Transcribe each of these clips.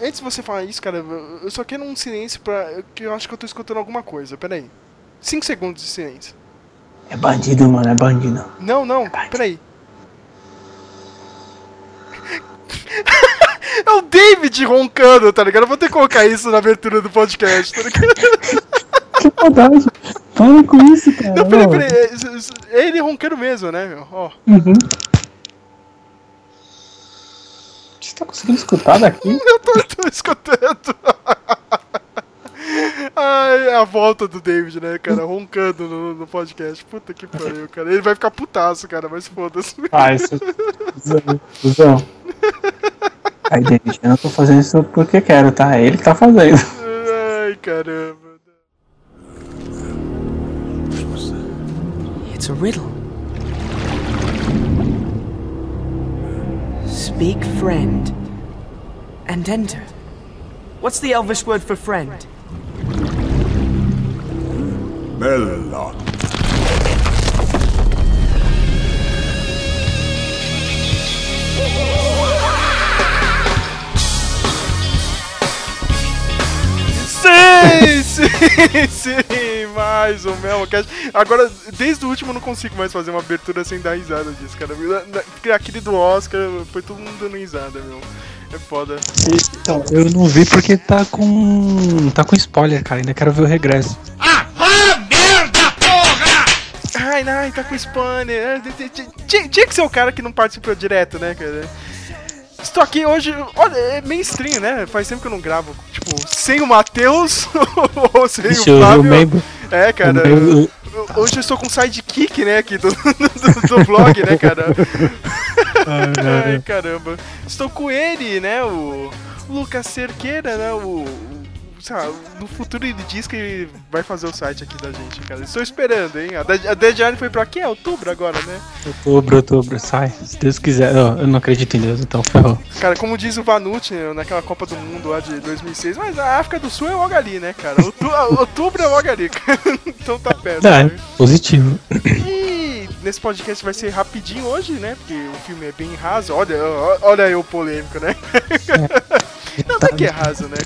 antes de você falar isso, cara, eu só quero um silêncio pra. que eu acho que eu tô escutando alguma coisa. Pera aí. 5 segundos de silêncio. É bandido, mano, é bandido. Não, não, peraí. É o David roncando, tá ligado? Eu vou ter que colocar isso na abertura do podcast, tá ligado? Que maldade. Para com isso, cara. Não, peraí, peraí. É, é ele roncando mesmo, né, meu? Ó. Uhum. Você tá conseguindo escutar daqui? Eu tô, tô escutando. Ai, é a volta do David, né, cara? Roncando no, no podcast. Puta que pariu, cara. Ele vai ficar putaço, cara, mas foda-se. Ah, isso. Cusão, Cusão. Aí, David, eu não tô fazendo isso porque quero, tá? É ele que tá fazendo. Ai, caramba. It's a riddle. Speak friend and enter. What's the Elvish word for friend? Melon. Sim, sim, sim, mais um Melmocast. Agora, desde o último eu não consigo mais fazer uma abertura sem dar risada disso, cara. Aquele do Oscar foi todo mundo dando risada, meu. É foda. Então, eu não vi porque tá com. tá com spoiler, cara. Ainda quero ver o regresso. Ai, ai, tá com spanner. É, Tinha, que ser o cara que não participou direto, né, cara? Estou aqui hoje. Olha, é meio estranho, né? Faz tempo que eu não gravo. Tipo, sem o Matheus ou sem o eu- eu Flávio. É, cara. membro- Hoje eu estou com sidekick, né, aqui do, do, do vlog, né, cara? Ai, caramba. Estou com ele, né, o Lucas Cerqueira, né, o... lá, no futuro ele diz que ele vai fazer o site aqui da gente, cara. Estou esperando, hein? A dead- deadline foi pra quê? Outubro agora, né? Outubro, outubro, sai. Se Deus quiser. Eu não acredito em Deus, então ferrou. Cara, como diz o Vanucci né, naquela Copa do Mundo lá de 2006, mas a África do Sul é logo ali, né, cara? Outu- Outubro é logo ali, cara. então tá perto. É, né? positivo. E nesse podcast vai ser rapidinho hoje, né? Porque o filme é bem raso. Olha, olha aí o polêmico, né? não, não é que é raso, né?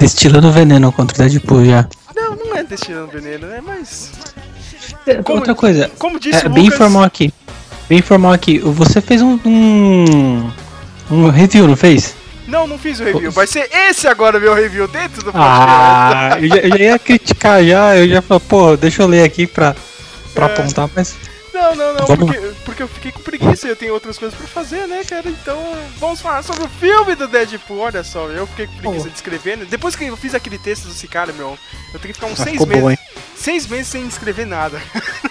Destilando veneno contra o Deadpool já. Não, não é destilando veneno, né? Mas. Outra coisa. Como disse É, o bem Lucas- informal aqui. Bem informal aqui. Você fez um. um, um review, não fez? Não, não fiz o review. Vai ser esse agora meu review dentro do podcast. Ah, eu já, eu já ia criticar já. Eu já falei, pô, deixa eu ler aqui pra, pra É. apontar, mas. Não, não, não, Vamos porque, porque eu fiquei com preguiça e eu tenho outras coisas pra fazer, né, cara? Então, vamos falar sobre o filme do Deadpool. Olha só, eu fiquei com preguiça de escrever. né? Depois que eu fiz aquele texto desse cara, meu, eu tenho que ficar uns Ah, seis meses. bom? Seis meses sem escrever nada.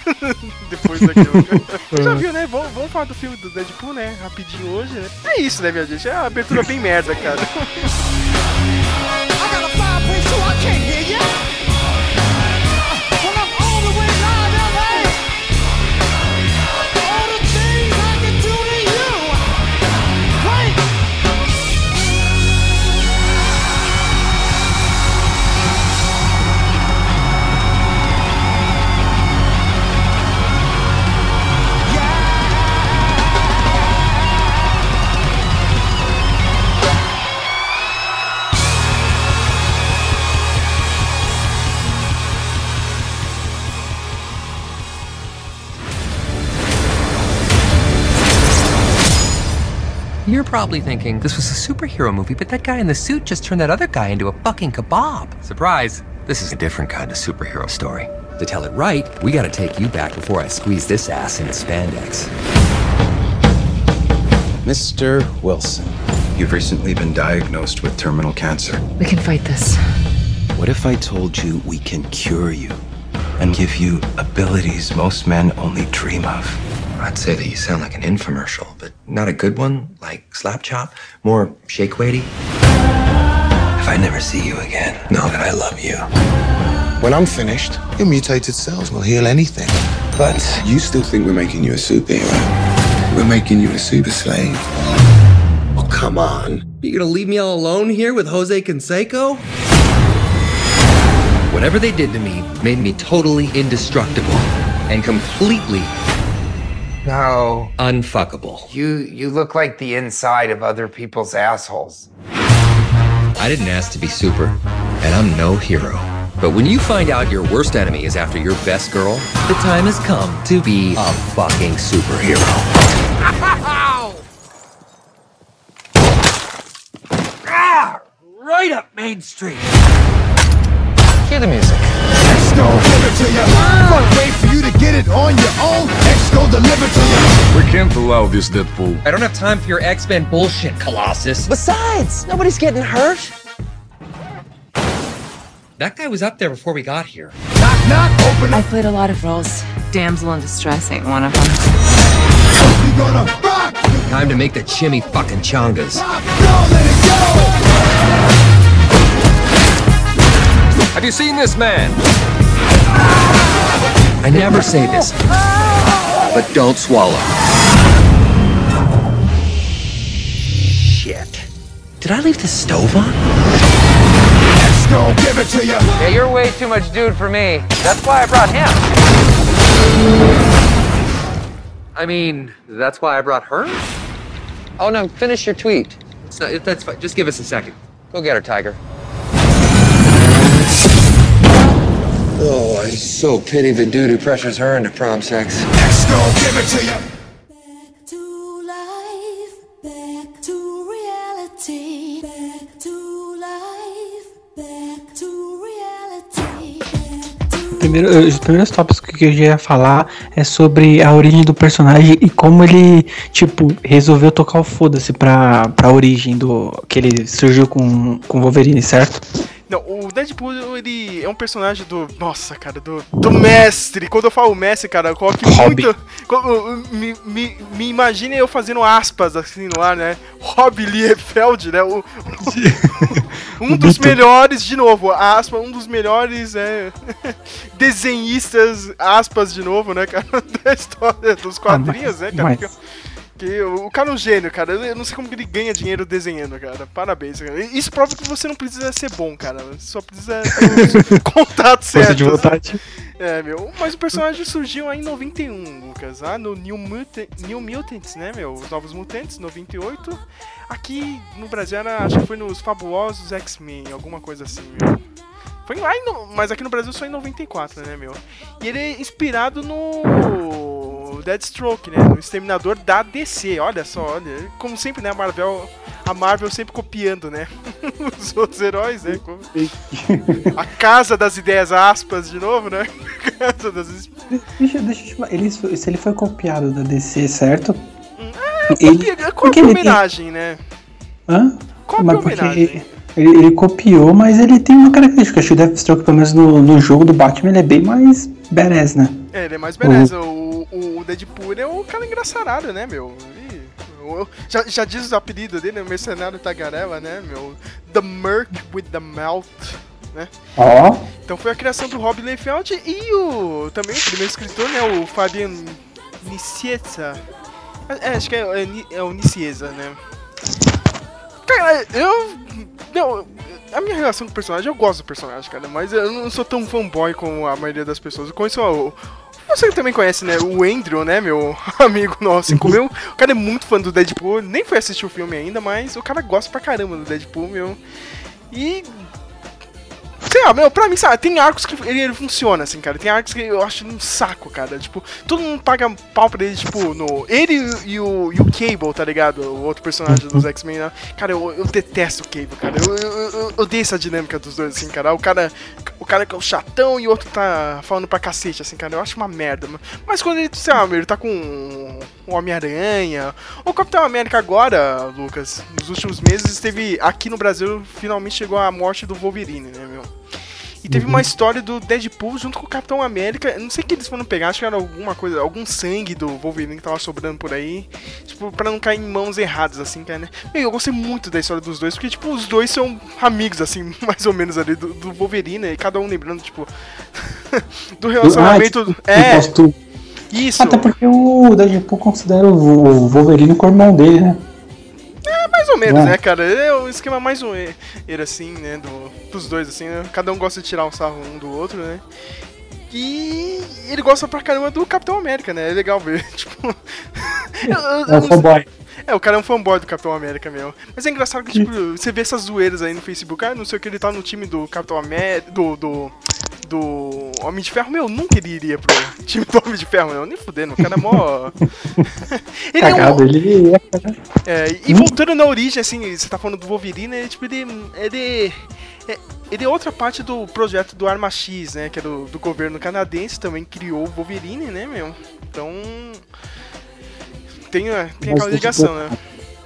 Depois daquilo. Já viu, né? Vamos, vamos falar do filme do Deadpool, né? Rapidinho hoje, né? É isso, né, minha gente? É uma abertura bem merda, cara. I got a fireplace so I can't hear ya. You're probably thinking this was a superhero movie, but that guy in the suit just turned that other guy into a fucking kebab. Surprise! This is a different kind of superhero story. To tell it right, we gotta take you back before I squeeze this ass into spandex. Mr. Wilson, you've recently been diagnosed with terminal cancer. We can fight this. What if I told you we can cure you and give you abilities most men only dream of? I'd say that you sound like an infomercial, but not a good one, like Slap Chop. More shake weighty. If I never see you again, know that I love you. When I'm finished, your mutated cells will heal anything. But you still think we're making you a superhero. We're making you a super slave. Oh, come on. You're gonna leave me all alone here with Jose Canseco? Whatever they did to me made me totally indestructible and completely No. unfuckable. You you look like the inside of other people's assholes. I didn't ask to be super, and I'm no hero. But when you find out your worst enemy is after your best girl, the time has come to be a fucking superhero. Ah! Right up Main Street. Hear the music. X gon' give it to you. Fuck, wait for you to get it on your own. X gon' deliver to you. We can't allow this, Deadpool. I don't have time for your X-Men bullshit, Colossus. Besides, nobody's getting hurt. That guy was up there before we got here. Knock, knock, open I played a lot of roles. Damsel in distress ain't one of them. You gonna rock. Time to make the chimmy fucking chongas. Rock, go, let it go. Have you seen this man? I never say this, but don't swallow. Shit. Did I leave the stove on? X gon' give it to you. Yeah, you're way too much dude for me. That's why I brought him. I mean, that's why I brought her? Oh no, finish your tweet. So, that's fine. Just give us a second. Go get her, Tiger. Oh, I so pity the dude who pressures her into prom sex. X gon' give it to you. to life, back to reality, back to life, back to reality, back to Primeiro, os primeiros tópicos que eu ia falar é sobre a origem do personagem e como ele, tipo, resolveu tocar o foda-se pra, pra origem do. que ele surgiu com com Wolverine, certo? Não, o Deadpool, ele é um personagem do. Nossa, cara, do, do mestre. Quando eu falo mestre, cara, eu coloco Hobby. muito. Me, me, me imagine eu fazendo aspas assim no ar, né? Rob Liefeld, né? O, um dos melhores, de novo, aspas, um dos melhores é, desenhistas, aspas de novo, né, cara? Da história dos quadrinhos, né, cara? mas- Porque- o cara é um gênio, cara. Eu não sei como ele ganha dinheiro desenhando, cara. Parabéns, cara. Isso prova que você não precisa ser bom, cara. Você só precisa ter os contatos certos. de vontade. É, meu. Mas o personagem surgiu aí em 91, Lucas. Ah, no New, Muta- New Mutants, né, meu? Os Novos Mutantes, 98. Aqui no Brasil era, acho que foi nos Fabulosos X-Men, alguma coisa assim, meu. Foi lá em, no- mas aqui no Brasil só em 94, né, meu? E ele é inspirado no Deathstroke, né? No Exterminador da DC. Olha só, olha. Como sempre, né, a Marvel, a Marvel sempre copiando, né? Os outros heróis, né? Como- A casa das ideias aspas de novo, né? Casa das Deixa, deixa eu te falar, ele, se ele foi copiado da DC, certo? Copia- Qual porque que é a ele tem- homenagem, né? Hã? Qual que é a porque homenagem? Ele, ele copiou, mas ele tem uma característica. Acho que o Deathstroke, pelo menos no, no jogo do Batman, ele é bem mais badass, né? É, ele é mais beleza. O, o Deadpool é o cara engraçarado, né, meu? Ele- o- já, já diz o apelido dele, o mercenário tagarela, né, meu? The Merc with the Mouth, né? Ó. Então foi a criação do Rob Liefeld e o também o primeiro escritor, né, o Fabian Nicieza. É, acho que é, é, é o Nicieza, né? Cara, eu. Não, a minha relação com o personagem, eu gosto do personagem, cara, mas eu não sou tão fanboy como a maioria das pessoas. Eu conheço o. Você também conhece, né? O Andrew, né? Meu amigo nosso, assim, meu. O cara é muito fã do Deadpool, nem foi assistir o filme ainda, mas o cara gosta pra caramba do Deadpool, meu. E Sei lá, meu, pra mim, sabe, tem arcos que ele, ele funciona, assim, cara. Tem arcos que eu acho um saco, cara. Tipo, todo mundo paga pau pra ele, tipo, no. Ele e o, e o Cable, tá ligado? O outro personagem dos X-Men, né? Cara, eu, eu detesto o Cable, cara. Eu, eu, eu, eu odeio essa dinâmica dos dois, assim, cara. O cara. O cara que é o chatão e o outro tá falando pra cacete, assim, cara. Eu acho uma merda. mano. Mas quando ele, sei lá, meu, ele tá com o Homem-Aranha. O Capitão América agora, Lucas, nos últimos meses, esteve aqui no Brasil, finalmente chegou a morte do Wolverine, né, meu? E teve uma história do Deadpool junto com o Capitão América. Não sei o que eles foram pegar, acho que era alguma coisa, algum sangue do Wolverine que tava sobrando por aí. Tipo, pra não cair em mãos erradas, assim, cara, né? Meu, eu gostei muito da história dos dois, porque, tipo, os dois são amigos, assim, mais ou menos ali, do, do Wolverine, e cada um lembrando, tipo, do relacionamento. Ah, tipo, é, isso. Até porque o Deadpool considera o o Wolverine como irmão dele, né? É, mais ou menos, É. né, cara? É um esquema mais um era assim, né? Do, dos dois, assim, né? Cada um gosta de tirar um sarro um do outro, né? E ele gosta pra caramba do Capitão América, né? É legal ver, tipo. eu- eu- eu É o fanboy. É, o cara é um fanboy do Capitão América mesmo. Mas é engraçado que, tipo, você vê essas zoeiras aí no Facebook. Ah, não sei o que, ele tá no time do Capitão América. Do. do. Do Homem de Ferro, meu, nunca ele iria pro time do Homem de Ferro, meu, nem fudendo, o cara é mó. ele é um, Cagado, ele é cagado. é, e voltando na origem, assim, você tá falando do Wolverine, ele, tipo, ele, ele, é, ele é outra parte do projeto do Arma X, né, que é do, do governo canadense, também criou o Wolverine, né, meu? Então, tem, a- tem aquela ligação, né?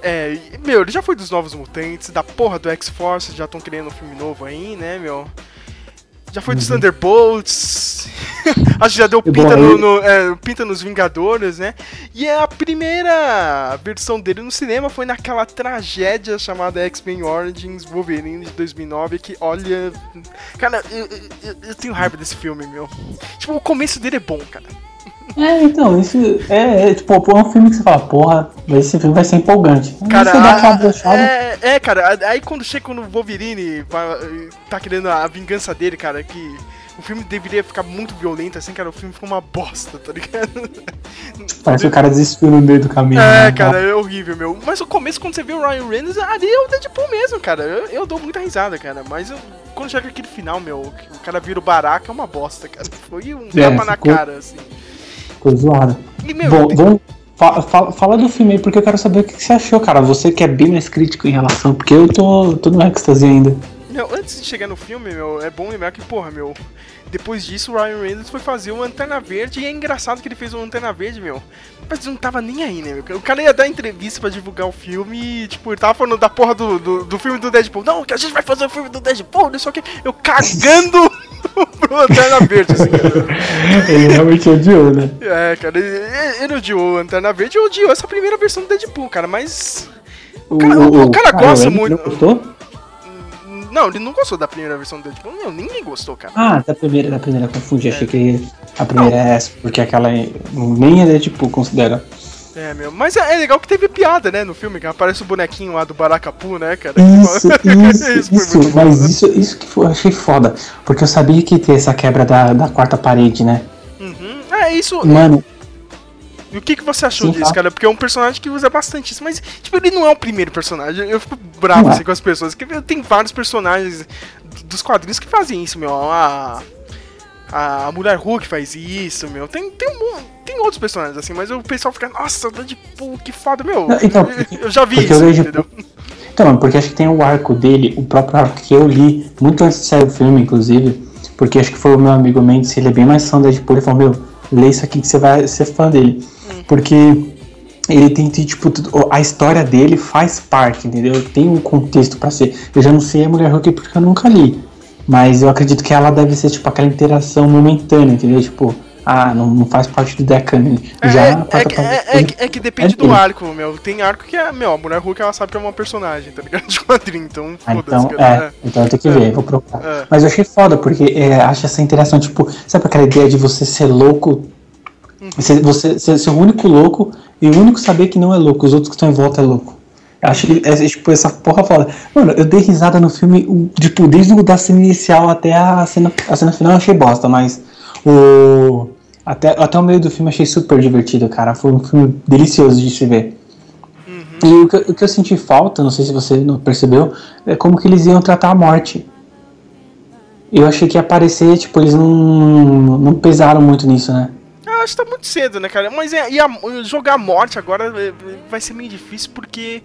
É, meu, ele já foi dos Novos Mutantes, da porra do X-Force, já estão criando um filme novo aí, né, meu? Já foi dos Thunderbolts. Acho que já deu pinta, no, no- é, pinta nos Vingadores, né? E a primeira versão dele no cinema foi naquela tragédia chamada X-Men Origins Wolverine de 2009. Que olha. Cara, eu, eu- eu- eu tenho raiva desse filme, meu. Tipo, o começo dele é bom, cara. É, então, isso é, é, tipo, é um filme que você fala, porra, esse filme vai ser empolgante. Cara, a- brochada. é, é, cara, aí quando chega no Wolverine, vai- tá querendo a vingança dele, cara, que o filme deveria ficar muito violento, assim, cara, o filme ficou uma bosta, tá ligado? Parece que o cara desistiu no meio do caminho. É, né? cara, é horrível, meu. Mas o começo, quando você vê o Ryan Reynolds, ali é o Deadpool mesmo, cara. Eu, eu dou muita risada, cara. Mas eu- quando chega aquele final, meu, o cara vira o baraca, é uma bosta, cara. Foi um É, tapa na ficou- cara, assim. Ficou. E, meu, Bom, vamos. fa- fa- fala do filme aí, porque eu quero saber o que que você achou, cara. Você que é bem mais crítico em relação, porque eu tô, tô no êxtase ainda. Meu, antes de chegar no filme, meu, é bom lembrar que, porra, meu, depois disso o Ryan Reynolds foi fazer o Lanterna Verde e é engraçado que ele fez o Lanterna Verde, meu. Mas não tava nem aí, né? meu? O cara ia dar entrevista pra divulgar o filme e, tipo, ele tava falando da porra do, do, do filme do Deadpool. Não, que a gente vai fazer o filme do Deadpool, não sei o que. Eu cagando pro Lanterna Verde, assim, cara. Ele realmente odiou, né? É, cara, ele, ele odiou o Lanterna Verde e odiou essa primeira versão do Deadpool, cara, mas. O, cara- o cara gosta ele muito- Não gostou? Não, ele não gostou da primeira versão do Deadpool. Não, ninguém gostou, cara. Ah, da primeira, da primeira, confundi. Achei que a primeira é essa, porque aquela é- nem é tipo, considera. É, meu, mas é, é legal que teve piada, né, no filme, que aparece o bonequinho lá do Baracapu, né, cara? Isso, isso, isso, bom, mas isso, isso que foi, eu achei foda. Porque eu sabia que ia ter essa quebra da, da quarta parede, né? Uhum. É, isso. Mano, E o que, que você achou Sim, disso, tá. cara? Porque é um personagem que usa bastante isso, mas, tipo, ele não é o primeiro personagem. Eu fico bravo, Não é. assim, com as pessoas. Que tem vários personagens dos quadrinhos que fazem isso, meu. A, a Mulher Hulk faz isso, meu. Tem, tem, um, tem outros personagens, assim, mas o pessoal fica, nossa, Deadpool, que foda, meu. Não, então, eu, eu já vi porque isso, o Deadpool- entendeu? Então, porque acho que tem o arco dele, o próprio arco que eu li, muito antes de sair o filme, inclusive, porque acho que foi o meu amigo Mendes, ele é bem mais fã da Deadpool, ele falou, meu, lê isso aqui que você vai ser fã dele. Porque ele tem, tem, tipo, a história dele faz parte, entendeu? Tem um contexto pra ser. Eu já não sei a Mulher Hulk porque eu nunca li, mas eu acredito que ela deve ser, tipo, aquela interação momentânea, entendeu? Tipo, ah, não, não faz parte do Decanon. É, Já é, é, que- é, é que- é que depende é do arco, meu. Tem arco que é, meu, a Mulher Hulk ela sabe que é uma personagem, tá ligado? De quadrinho, então Ah, foda-se, então, é, então eu tenho que ver, vou procurar. É. Mas eu achei foda, porque é, acho essa interação, tipo, sabe aquela ideia de você ser louco? Uhum. Você, você ser, ser o único louco e o único saber que não é louco, os outros que estão em volta é louco. Acho que é, tipo, essa porra foda. Mano, eu dei risada no filme, o- tipo, desde o da cena inicial até a cena, a cena final eu achei bosta, mas o. Até, até o meio do filme eu achei super divertido, cara. Foi um filme delicioso de se ver. E o que, o que eu senti falta, não sei se você não percebeu, é como que eles iam tratar a morte. Eu achei que ia aparecer, tipo, eles não, não pesaram muito nisso, né? Acho que tá muito cedo, né, cara? Mas é, e a- jogar a morte agora é, vai ser meio difícil porque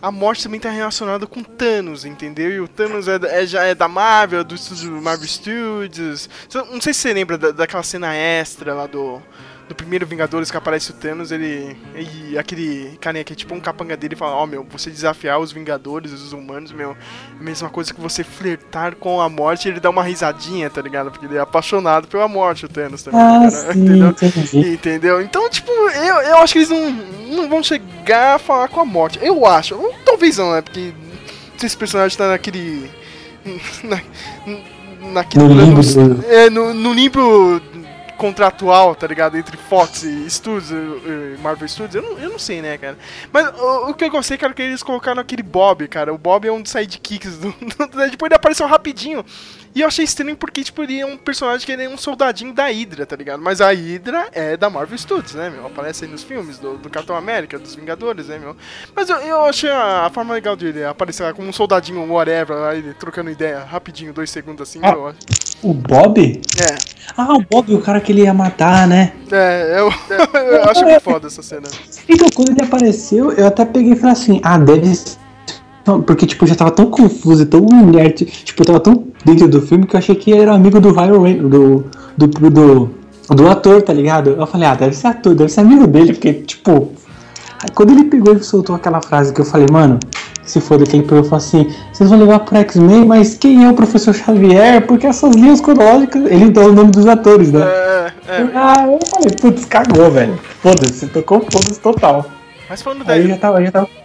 a morte também tá relacionada com Thanos, entendeu? E o Thanos é, é- já é da Marvel, do estúdio Marvel Studios. Cê- Não sei se você lembra da- daquela cena extra lá do, do primeiro Vingadores que aparece o Thanos, ele. E aquele carinha que é tipo um capanga dele fala, ó meu, você desafiar os Vingadores, os humanos, meu, é a mesma coisa que você flertar com a morte ele dá uma risadinha, tá ligado? Porque ele é apaixonado pela morte, o Thanos também, Ah, cara, sim, entendeu? entendi. Entendeu? Então, tipo, eu, eu acho que eles não, não vão chegar a falar com a morte. Eu acho. Talvez não, né? Porque se esse personagem tá naquele. Na, naquele No do- É, no, no limbo contratual, tá ligado? Entre Fox e Studios, e Marvel Studios, eu não, eu não sei, né, cara? Mas o, o que eu gostei, cara, é que eles colocaram aquele Bob, cara. O Bob é um dos sidekicks do, do Deadpool, ele apareceu rapidinho. E eu achei estranho porque, tipo, ele é um personagem que ele é um soldadinho da Hydra, tá ligado? Mas a Hydra é da Marvel Studios, né, meu? Aparece aí nos filmes do, do Capitão América, dos Vingadores, né, meu? Mas eu, eu achei a, a forma legal de ele aparecer lá como um soldadinho, whatever, lá, ele trocando ideia rapidinho, dois segundos assim, Ah. eu acho. O Bob? É. Ah, o Bob, o cara que ele ia matar, né? É, eu, eu acho muito foda essa cena. Então, quando ele apareceu, eu até peguei e falei assim, ah, deve Porque, tipo, eu já tava tão confuso, tão inerte, tipo, eu tava tão dentro do filme que eu achei que era amigo do Ryan Reynolds, do, do, do, do ator, tá ligado? Eu falei, ah, deve ser ator, deve ser amigo dele, porque, tipo. Aí quando ele pegou e soltou aquela frase que eu falei, mano, se foda, que ele pegou e falou assim, vocês vão levar pro X-Men, mas quem é o professor Xavier? Porque essas linhas cronológicas, ele dá o nome dos atores, né? É, é. Ah, eu falei, putz, cagou, velho. Foda-se, tocou foda-se total. Mas falando da. Aí eu já tava, já tava.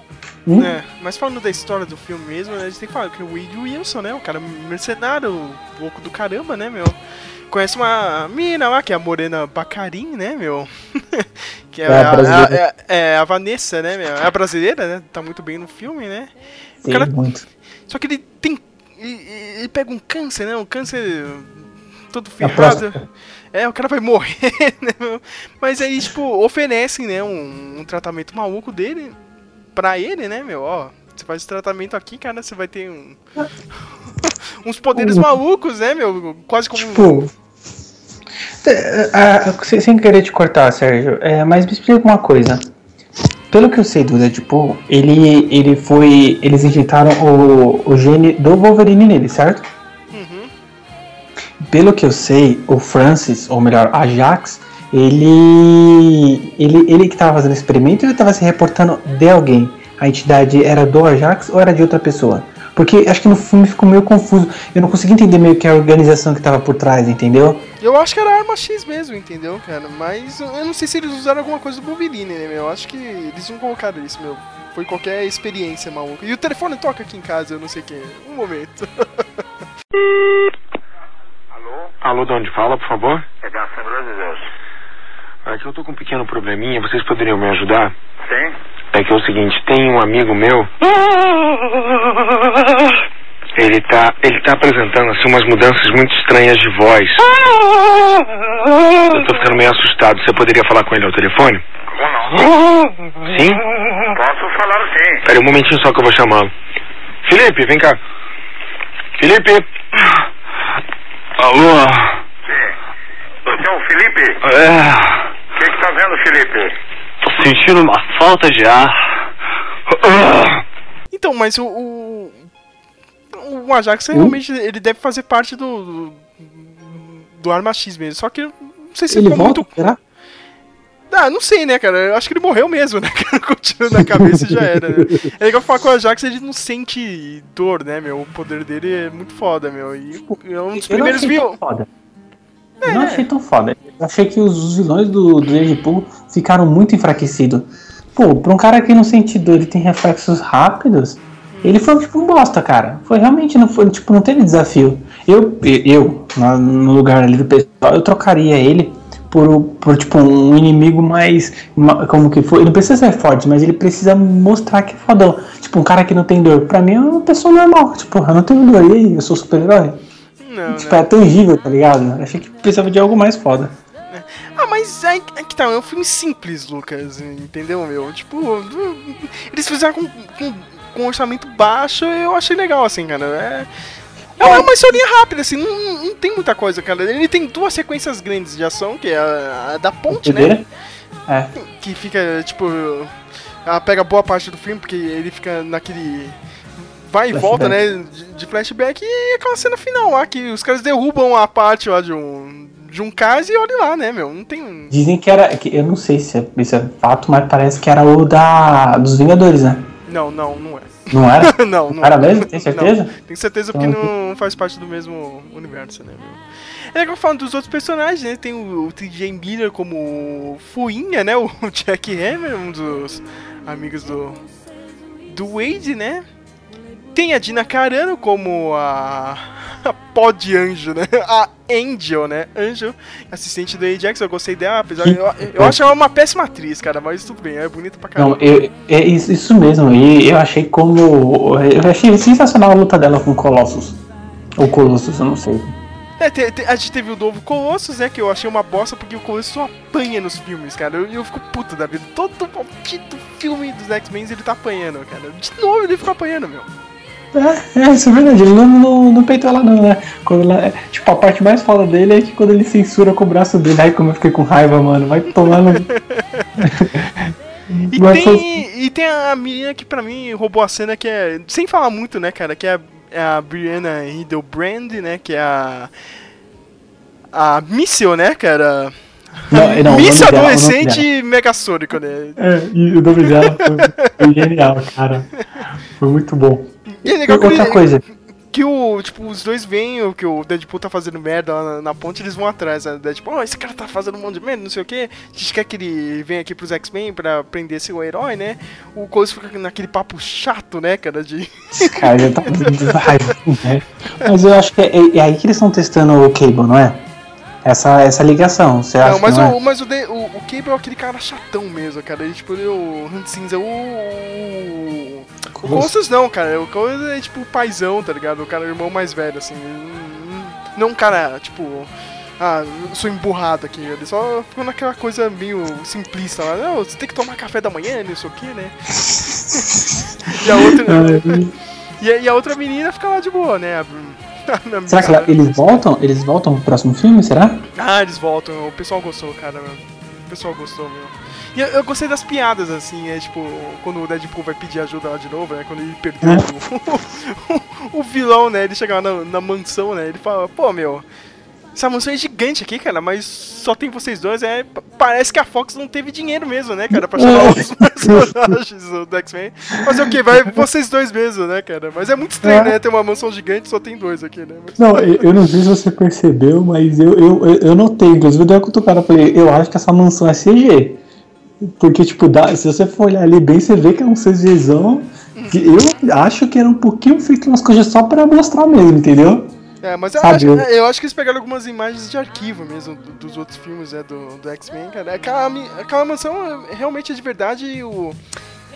Hum? É, mas falando da história do filme mesmo, né, a gente tem que falar que o Wade Wilson, né? O cara mercenário, louco do caramba, né, meu? Conhece uma mina lá, que é a Morena Bacarin, né, meu? que é, É, a, a- é- é a Vanessa, né, meu? É a brasileira, né? Tá muito bem no filme, né? Sim, cara- muito. Só que ele tem. Ele, pega um câncer, né? Um câncer todo ferrado. É, o cara vai morrer, né? meu? Mas aí, tipo, oferecem, né, um, um tratamento maluco dele pra ele, né, meu? Ó, você faz esse tratamento aqui, cara, você vai ter um. uns poderes malucos, né, meu? Quase como. Tipo. é, ah, sem, sem querer te cortar, Sérgio, é, mas me explica uma coisa. Pelo que eu sei do Deadpool, ele, ele foi. Eles injetaram o, o gene do Wolverine nele, certo? Uhum. Pelo que eu sei, o Francis, ou melhor, Ajax, ele. Ele, ele que tava fazendo o experimento ou ele tava se reportando de alguém? A entidade era do Ajax ou era de outra pessoa? Porque acho que no filme ficou meio confuso. Eu não consegui entender meio que a organização que tava por trás, entendeu? Eu acho que era arma X mesmo, entendeu, cara? Mas eu não sei se eles usaram alguma coisa do Wolverine, né, meu? Eu acho que eles não colocaram isso, meu. Foi qualquer experiência maluca. E o telefone toca aqui em casa, eu não sei o que. Um momento. Alô, de onde fala, por favor? É da Assembleia de Deus. É que eu tô com um pequeno probleminha, vocês poderiam me ajudar? Sim? É que é o seguinte, tem um amigo meu. Ele tá, ele tá apresentando assim umas mudanças muito estranhas de voz. Eu tô ficando meio assustado. Você poderia falar com ele ao telefone? Como não? Sim? Posso falar sim. Pera um momentinho só que eu vou chamá-lo. Felipe, vem cá. Felipe. Alô? Você é o Felipe? É. O que que tá vendo, Felipe? Tô sentindo uma falta de ar. Então, mas o. O, o Ajax realmente ele deve fazer parte do. do, Arma X mesmo. Só que eu não sei se Ele ficou volta, muito. será? Ah, não sei, né, cara? Eu acho que ele morreu mesmo, né? cara? Continua na cabeça e já era, né? É legal falar com o Ajax, ele não sente dor, né, meu? O poder dele é muito foda, meu. E é um dos primeiros achei foda. Eu não achei tão foda. Eu achei que os, vilões do, do Deadpool ficaram muito enfraquecidos. Pô, pra um cara que não sente dor e tem reflexos rápidos, ele foi tipo um bosta, cara. Foi realmente, não foi, tipo, não teve desafio. Eu, eu, no lugar ali do pessoal, eu trocaria ele por, por tipo, um inimigo mais. ma- Como que foi? Ele não precisa ser forte, mas ele precisa mostrar que é fodão. Tipo, um cara que não tem dor. Pra mim é uma pessoa normal. Tipo, eu não tenho dor. E aí, eu sou super-herói? Não, Tipo, é tangível, tá ligado? Eu Achei que precisava de algo mais foda. Ah, mas aí aí que tá, é um filme simples, Lucas, entendeu, meu? Tipo, eles fizeram com, com, com um orçamento baixo e eu achei legal, assim, cara. É, é uma historinha rápida, assim, não, não tem muita coisa, cara. Ele tem duas sequências grandes de ação, que é a, a da ponte, né? É. Que fica, tipo, ela pega boa parte do filme, porque ele fica naquele. Vai e Flashback. volta, né? De, de flashback e aquela cena final lá, que os caras derrubam a parte lá de um. De um cais e olha lá, né, meu? Não tem. Dizem que era. Que eu não sei se é, isso é fato, mas parece que era o da. dos Vingadores, né? Não, não, não é. Não era? não, não Era é. mesmo? Tem certeza? Não, tenho certeza porque Então, não faz parte do mesmo universo, né, meu? É legal falando dos outros personagens, né? Tem o, o TJ Miller como Fuinha, né? O Jack Hammer, um dos amigos do. do Wade, né? Tem a Dina Carano como a. a pó de anjo, né? A Angel, né? Anjo, assistente do Ajax, eu gostei dela, apesar. Eu, eu acho ela uma péssima atriz, cara, mas tudo bem, é bonita pra caramba. Não, eu, é isso mesmo. E eu achei como. Eu achei sensacional a luta dela com Colossus. Ou Colossus, eu não sei. É, te- te- a gente teve o novo Colossus, né? Que eu achei uma bosta porque o Colossus só apanha nos filmes, cara. E eu, eu fico puto da vida. Todo maldito filme dos X-Men ele tá apanhando, cara. De novo ele fica apanhando, meu. É, é, isso é verdade. Ele não, não, não peitou ela, não, né? Quando ela, é, tipo, a parte mais foda dele é que quando ele censura com o braço dele. Ai, como eu fiquei com raiva, mano. Vai tomar no. E Mas foi- tem, e tem a menina que pra mim roubou a cena, que é. Sem falar muito, né, cara? Que é a, é a Brianna Hildebrand, né? Que é a. A Missile, né, cara? Não, não, nome adolescente megasônico, né? É, e o nome dela foi, foi genial, cara. Foi muito bom. E é legal que Outra ele- coisa. Que o, tipo, os dois veem o que o Deadpool tá fazendo merda lá na, na ponte, eles vão atrás, né? Deadpool, oh, esse cara tá fazendo um monte de merda, não sei o que. A gente quer que ele venha aqui pros X-Men pra prender seu herói, né? O Coisa fica naquele papo chato, né, cara, de... Esse cara já tá de raiva, né? Mas eu acho que é, é aí que eles estão testando o Cable, não é? Essa, essa ligação, você acha Não, mas, que não o, é? mas o, de, o, o Cable é aquele cara chatão mesmo, cara. Ele, tipo, ele é o Hunt Cinza, o. O Colossus não, cara. O Colossus é tipo o paizão, tá ligado? O cara, o irmão mais velho, assim. Não- um cara, tipo. Ah, eu sou emburrado aqui. Ele só ficou naquela coisa meio simplista lá. Não, você tem que tomar café da manhã, não sei o que, né? e a outra. e, a, e a outra menina fica lá de boa, né? Será que ela- eles voltam? Eles voltam pro próximo filme, será? ah, eles voltam. O pessoal gostou, cara. O pessoal gostou, meu. E eu, eu gostei das piadas, assim, é tipo, quando o Deadpool vai pedir ajuda lá de novo, né? Quando ele perdeu o, o vilão, né? Ele chega lá na, na mansão, né? Ele fala, pô, meu, essa mansão é gigante aqui, cara, mas só tem vocês dois, é. Parece que a Fox não teve dinheiro mesmo, né, cara, pra chamar os personagens do X-Men. Mas o que? Vai vocês dois mesmo, né, cara? Mas é muito estranho, É. né? Ter uma mansão gigante só tem dois aqui, né? Mas- Não, eu, eu não sei se você percebeu, mas eu, eu, eu, notei, inclusive eu dei uma cutucada, falei, eu acho que essa mansão é CG. Porque, tipo, dá, se você for olhar ali bem, você vê que é um CGzão. Que eu acho que era um pouquinho feito umas coisas só pra mostrar mesmo, entendeu? É, mas eu acho, eu- acho que eles pegaram algumas imagens de arquivo mesmo do- dos outros filmes né, do, do X-Men, cara. Aquela, mi- aquela mansão é- realmente é de verdade e o.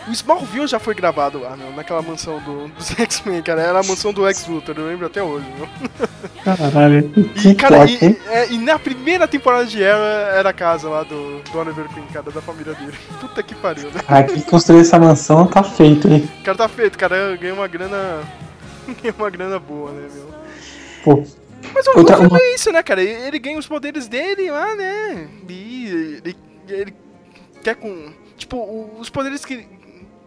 O Smallville já foi gravado lá, meu, naquela mansão do, dos X-Men, cara. Era a mansão do Lex Luthor, eu lembro até hoje, meu. Caralho, que E, cara, e, hein? é, e na primeira temporada de Arrow era a casa lá do, do Oliver Queen, cara, da família dele. Puta que pariu, né? Ah, quem construiu essa mansão tá feito, hein? Cara tá feito, cara, ganhou uma grana. ganhou uma grana boa, né, meu? Pô. Mas o, Outra- uma- é isso, né, cara? Ele, ganha os poderes dele lá, né? E ele, ele quer com. Tipo, os poderes que,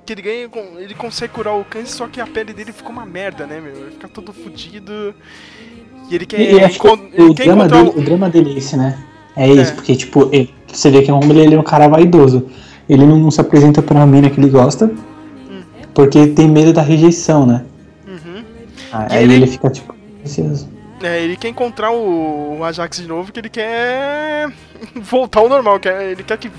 que ele ganha, ele consegue curar o câncer, só que a pele dele ficou uma merda, né, meu? Ele fica todo fudido. E ele quer. E, que encon- o, ele quer drama dele, o- o drama dele é esse, né? É isso, É. porque, tipo, ele- você vê que é um homem, ele é um cara vaidoso. Ele não se apresenta pra mina que ele gosta, Hum. porque ele tem medo da rejeição, né? Uhum. Ah, Aí ele- ele... fica, tipo, ansioso. É, ele quer encontrar o, o Ajax de novo, que ele quer voltar ao normal, quer, ele quer que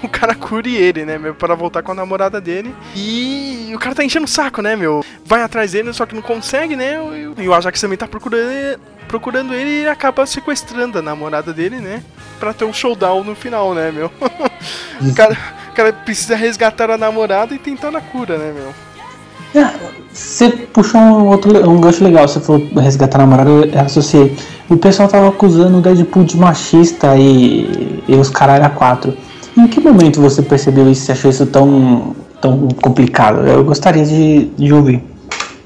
o cara cure ele, né, meu, para voltar com a namorada dele. E o cara tá enchendo o saco, né, meu? Vai atrás dele, só que não consegue, né? E o Ajax também tá procurando, procurando ele e acaba sequestrando a namorada dele, né? Pra ter um showdown no final, né, meu? o, cara, o cara precisa resgatar a namorada e tentar a cura, né, meu? Você puxou um, outro, um gancho legal, você falou resgatar a namorada, eu associei. O pessoal tava acusando o Deadpool de machista e, e os caralho a quatro. Em que momento você percebeu isso? Você achou isso tão, tão complicado? Eu gostaria de, de ouvir.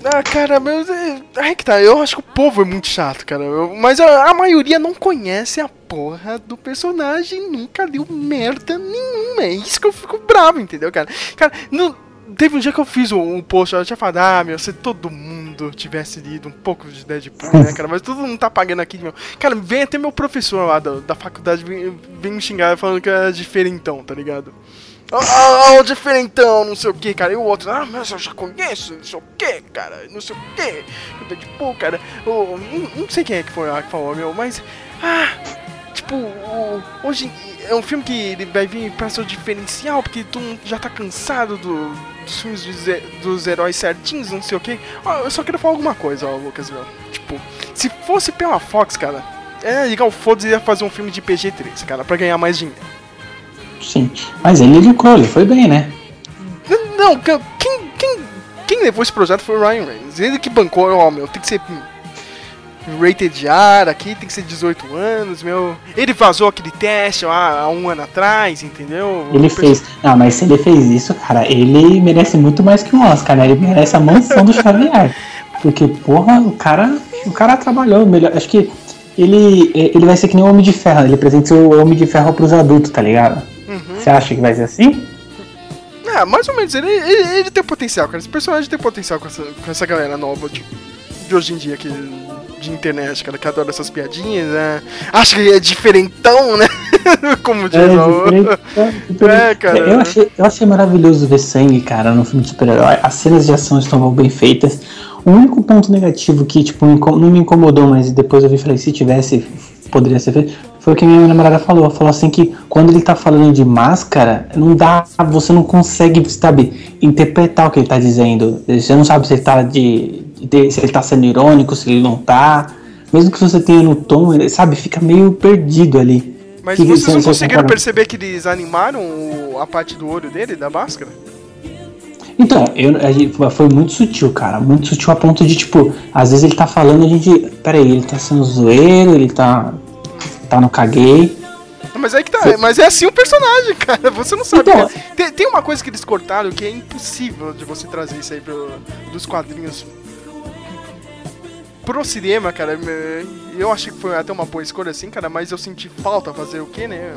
Ah, cara, mas é, aí que tá, eu acho que o povo é muito chato, cara. Eu- mas a, a maioria não conhece a porra do personagem, nunca deu merda nenhuma. É isso que eu fico bravo, entendeu, cara? Cara, não, teve um dia que eu fiz um, um post, eu tinha falado, ah, meu, se todo mundo tivesse lido um pouco de Deadpool, né, cara? Mas todo mundo tá pagando aqui, meu. Cara, vem até meu professor lá da, da faculdade, vem, me xingar falando que era diferentão, tá ligado? Ah, ah, o diferentão, não sei o que, cara. E o outro, ah, mas eu já conheço, não sei o que, cara, não sei o que. O Deadpool, cara. O, não, não sei quem é que foi lá que falou, meu, mas. Ah, tipo, o- hoje é um filme que ele vai vir pra ser o diferencial, porque tu já tá cansado do, dos filmes dos, he- dos heróis certinhos, não sei o que. Eu só quero falar alguma coisa, ó, Lucas, meu. Tipo, Se fosse pela Fox, cara, é ligar o foda-se ia fazer um filme de PG-13, cara, pra ganhar mais dinheiro. Sim. Mas ele lucrou, ele foi bem, né? Não, quem, quem, quem levou esse projeto foi o Ryan Reynolds. Ele que bancou, ó, meu, tem que ser rated R aqui, tem que ser 18 anos, meu. Ele vazou aquele teste lá há um ano atrás, entendeu? Ele fez. Não, mas se ele fez isso, cara, ele merece muito mais que um Oscar, né? Ele merece a mansão do Xavier. Porque, porra, o cara. O cara trabalhou melhor. Acho que ele, ele vai ser que nem o Homem de Ferro. Ele apresenta o Homem de Ferro pros adultos, tá ligado? Uhum. Você acha que vai ser assim? Ah, mais ou menos, ele, ele, ele tem potencial, cara. Esse personagem tem potencial com essa, com essa galera nova de, de hoje em dia, que, de internet, cara, que adora essas piadinhas, né? Acha que é diferentão, né? Como diz o... É, cara. Eu achei, eu achei maravilhoso ver sangue, cara, no filme de super-herói. As cenas de ação estão bem feitas. O único ponto negativo que, tipo, não me incomodou, mas depois eu vi e falei, se tivesse, poderia ser feito, foi o que minha namorada falou. Falou assim que quando ele tá falando de máscara, não dá, você não consegue, sabe, interpretar o que ele tá dizendo. Você não sabe se ele tá de- se ele tá sendo irônico, se ele não tá. Mesmo que você tenha no tom, ele, sabe, fica meio perdido ali. Mas Que- vocês não você- conseguiram você- perceber que eles animaram a parte do olho dele, da máscara? Então, eu, gente- foi muito sutil, cara. Muito sutil a ponto de, tipo, às vezes ele tá falando, a gente. Peraí, ele tá sendo zoeiro, ele tá. tá no caguei. Mas aí que tá, mas é assim o personagem, cara. Você não sabe. Então-. Tem, tem uma coisa que eles cortaram que é impossível de você trazer isso aí pro, dos quadrinhos pro cinema, cara. Eu achei que foi até uma boa escolha assim, cara, mas eu senti falta fazer o quê, né?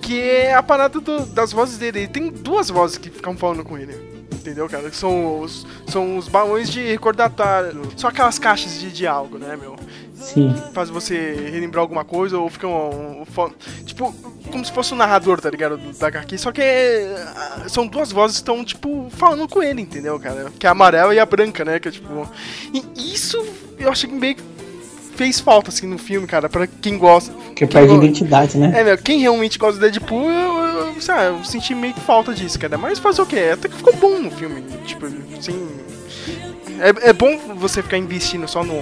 Que é a parada do- das vozes dele. Ele tem duas vozes que ficam falando com ele. Entendeu, cara? Que São os, são os balões de recordatório. São aquelas caixas de diálogo, né, meu? Sim. faz você relembrar alguma coisa ou fica um, um fo- tipo como se fosse um narrador, tá ligado, do- da HQ, só que é, ah, são duas vozes que estão tipo falando com ele, entendeu, cara? Que é a amarela e a branca, né, que é tipo e isso eu achei que meio que fez falta assim no filme, cara, pra quem gosta. Que perde go- identidade, né? É, meu, quem realmente gosta do Deadpool, eu, eu, sei lá, eu senti meio que falta disso, cara. Mas fazer o quê? Até que ficou bom no filme. Tipo, assim. É, é bom você ficar investindo só no.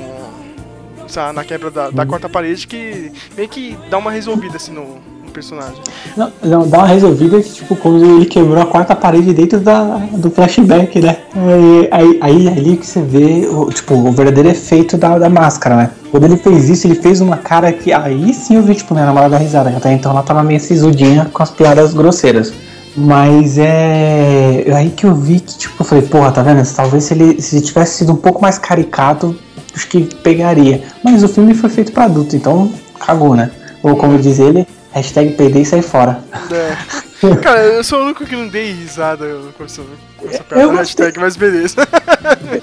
lá, na quebra da, da quarta parede que meio que dá uma resolvida assim no personagem. Não, não, dá uma resolvida que, tipo, quando ele quebrou a quarta parede dentro da, do flashback, né? Aí, aí, aí ali que você vê o, tipo, o verdadeiro efeito da, da máscara, né? Quando ele fez isso, ele fez uma cara que. Aí sim eu vi, tipo, minha namorada dar risada, que até então ela tava meio sisudinha com as piadas grosseiras. Mas é. Aí que eu vi que, tipo, eu falei, porra, tá vendo? Talvez se ele se tivesse sido um pouco mais caricato, acho que pegaria. Mas o filme foi feito pra adulto, então cagou, né? Ou como diz ele, hashtag PD e sai fora. É. Cara, eu sou o único que não dei risada com essa, com essa Eu hashtag, mas beleza.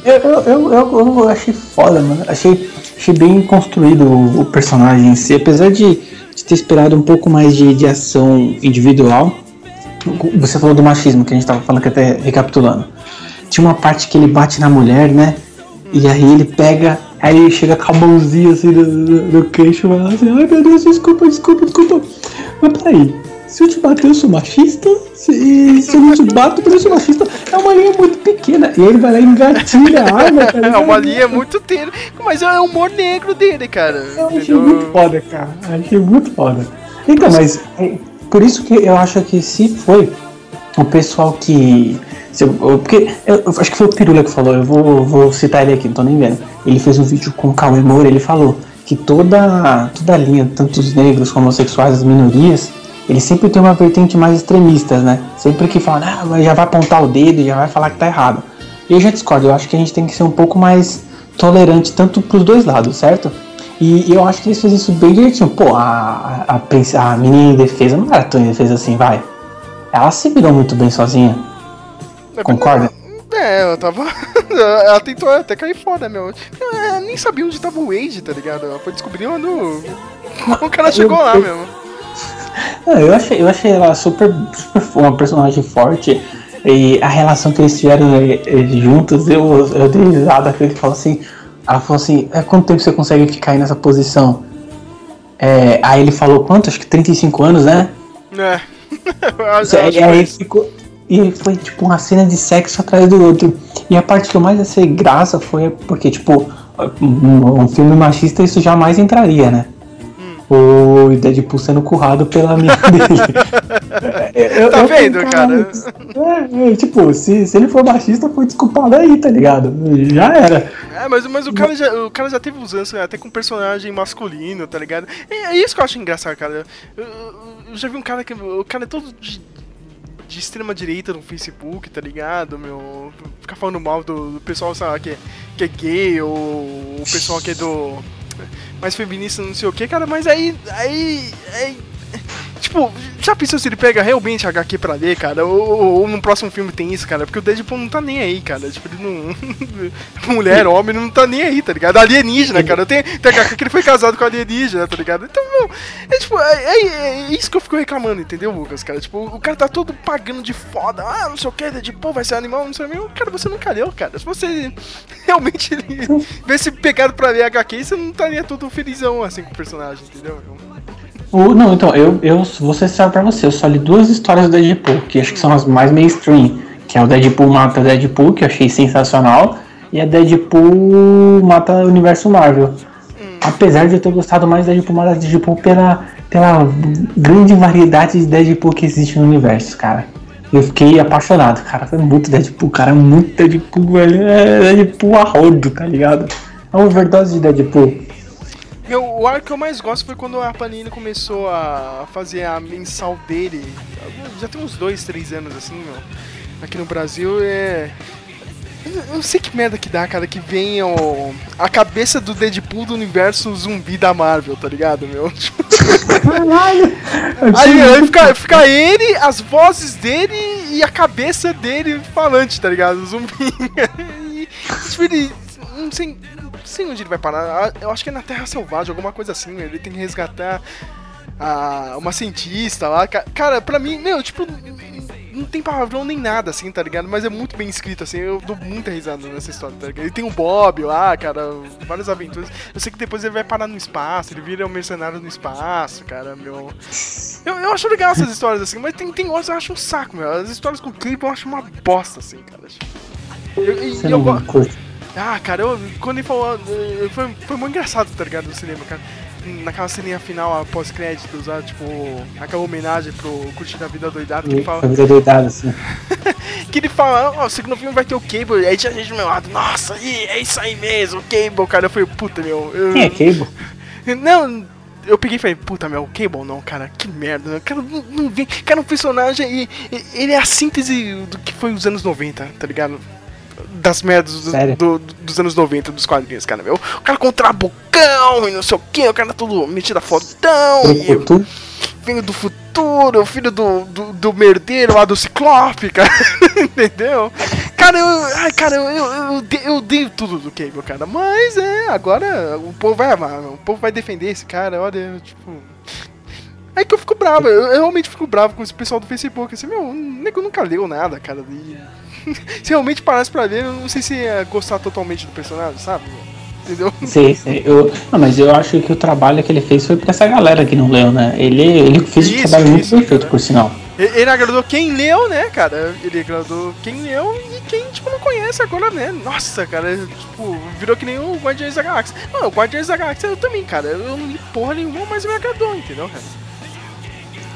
Eu, eu, eu, eu- eu achei foda, mano. Achei, achei bem construído o, o personagem em si. Apesar de, de ter esperado um pouco mais de, de ação individual. Você falou do machismo que a gente tava falando que até recapitulando. Tinha uma parte que ele bate na mulher, né? E aí ele pega, aí chega com a mãozinha assim no, no, queixo e fala assim, ai meu Deus, desculpa, desculpa, desculpa. Mas peraí, se eu te bater eu sou machista? Se, se eu não te bato, eu sou machista. É uma linha muito pequena. E ele vai lá e engatilha a arma, cara. É uma linha muito tênue, mas é o humor negro dele, cara. Eu achei muito foda, cara. Achei muito foda. Então, mas é, por isso que eu acho que se foi o pessoal que. eu- porque eu, eu acho que foi o Pirula que falou, eu vou, vou citar ele aqui, não tô nem vendo. Ele fez um vídeo com o Cauê Moura, ele falou que toda, toda a linha, tanto os negros homossexuais, as minorias, eles sempre tem uma vertente mais extremista, né? Sempre que falam, ah, já vai apontar o dedo, já vai falar que tá errado. E eu já discordo, eu acho que a gente tem que ser um pouco mais tolerante, tanto pros dois lados, certo? E, e eu acho que eles fizeram isso bem direitinho. Pô, a, a, a, a menina em defesa não era tão indefesa assim, vai. Ela se virou muito bem sozinha. Concorda? É, ela tava. ela tentou até cair fora, meu. Ela nem sabia onde tava o Wade, tá ligado? Ela foi descobrir quando o cara chegou lá mesmo. Não, eu achei, eu achei ela super, super uma personagem forte. E a relação que eles tiveram eh, juntos, eu, eu dei risada que ele falou assim. Ela falou assim, é, quanto tempo você consegue ficar aí nessa posição? É, aí ele falou quanto? Acho que 35 anos, né? É. Eu aí, ficou. E foi tipo uma cena de sexo atrás do outro. E a parte que eu mais achei graça foi porque, tipo, um filme machista isso jamais entraria, né? O Deadpool sendo currado pela amiga dele. Eu- Tá eu vendo, cara? É, é, tipo, se, se ele for machista, foi desculpado aí, tá ligado? Já era. É, mas, mas o, cara já, o cara já teve usança até com personagem masculino, tá ligado? É, é isso que eu acho engraçado, cara. Eu, eu- já vi um cara que. O cara é todo de, de extrema direita no Facebook, tá ligado? Meu. Ficar falando mal do, do pessoal, sei lá, que, que é gay, ou o pessoal que é do. Mais feminista, não sei o que, cara, mas aí. Aí. aí Tipo, já pensou se ele pega realmente HQ pra ler, cara? Ou, ou, ou no próximo filme tem isso, cara? Porque o Deadpool não tá nem aí, cara. Tipo, ele não. Mulher, homem, não tá nem aí, tá ligado? Alienígena, cara. Tem, tem HQ que ele foi casado com alienígena, tá ligado? Então, meu, é tipo, é, é- é isso que eu fico reclamando, entendeu, Lucas, cara? Tipo, o cara tá todo pagando de foda. Ah, não sei o que, Deadpool vai ser animal, não sei o que. Cara, você nunca leu, cara. Se você realmente tivesse pegado pra ler HQ, você não estaria todo felizão assim com o personagem, entendeu? O- não, então, eu, eu vou ser sincero pra você, eu só li duas histórias do Deadpool, que acho que são as mais mainstream, que é o Deadpool mata Deadpool, que eu achei sensacional, e a Deadpool mata o universo Marvel. Apesar de eu ter gostado mais do Deadpool mata Deadpool pela, pela grande variedade de Deadpool que existe no universo, cara. Eu fiquei apaixonado, cara. Foi muito Deadpool, cara. Muito Deadpool, velho. É Deadpool a rodo, tá ligado? É uma overdose de Deadpool. Meu, o arco que eu mais gosto foi quando a Panini começou a fazer a mensal dele. Já tem uns dois, três anos assim, meu. Aqui no Brasil é. Eu não sei que merda que dá, cara, que vem o... a cabeça do Deadpool do universo zumbi da Marvel, tá ligado, meu? Tipo, Aí, aí fica, fica ele, as vozes dele e a cabeça dele falante, tá ligado? Zumbi. E, tipo, ele. Não sei, sei onde ele vai parar. Eu acho que é na Terra Selvagem, alguma coisa assim. Ele tem que resgatar a, uma cientista lá. Ca- Cara, pra mim, meu, tipo. Não tem palavrão nem nada, assim, tá ligado? Mas é muito bem escrito, assim. Eu dou muita risada nessa história, tá ligado? Ele tem o Bob lá, cara, várias aventuras. Eu sei que depois ele vai parar no espaço, ele vira um mercenário no espaço, cara, meu. Eu, eu acho legal essas histórias, assim, mas tem, tem outras que eu acho um saco, meu. As histórias com o Cable eu acho uma bosta, assim, cara. Eu, e- Você eu não go- curte. Ah, cara, eu, quando ele falou. eh, Foi, foi muito engraçado, tá ligado? No cinema, cara. Naquela ceninha final, após créditos, lá, tipo, aquela homenagem pro Curtindo a Vida Doidado, que ele fala. Foi vida doidada, assim. Que ele fala, ó, o segundo filme vai ter o Cable, aí tinha gente do meu lado, nossa, é isso aí mesmo, o Cable, cara. Eu falei, puta, meu. Eu... Quem é Cable? Não, eu peguei e falei, puta, meu, Cable não, cara, que merda, né? Cara, não, não vem. Cara, um personagem, e, e- ele é a síntese do que foi os anos 90, tá ligado? Das merdas do- do- do- dos anos 90 dos quadrinhos, cara, meu. O cara com trabocão e não sei o que, o cara todo metido a fodão filho do futuro, filho do, do, do merdeiro lá do Ciclope, cara. Entendeu? Cara, eu. Ai, cara, eu, eu, eu, eu odeio tudo do Cable, cara. Mas é, agora o povo vai amar, o povo vai defender esse cara, olha, tipo. Aí que eu fico bravo, eu, eu realmente fico bravo com esse pessoal do Facebook, assim, meu, o nego nunca leu nada, cara. E, se realmente parasse pra ler, eu não sei se ia gostar totalmente do personagem, sabe? Entendeu? Sei, sei. Eu, não, mas eu acho que o trabalho que ele fez foi pra essa galera que não leu, né? Ele, ele fez um Isso, trabalho muito isso, bem feito, por sinal. Ele ele agradou quem leu, né, cara? Ele agradou quem leu e quem, tipo, não conhece agora, né? Nossa, cara, tipo, virou que nem o Guardiões da Galáxia. Não, o Guardiões da Galáxia eu também, cara. Eu não li porra nenhuma, mas me agradou, entendeu, cara?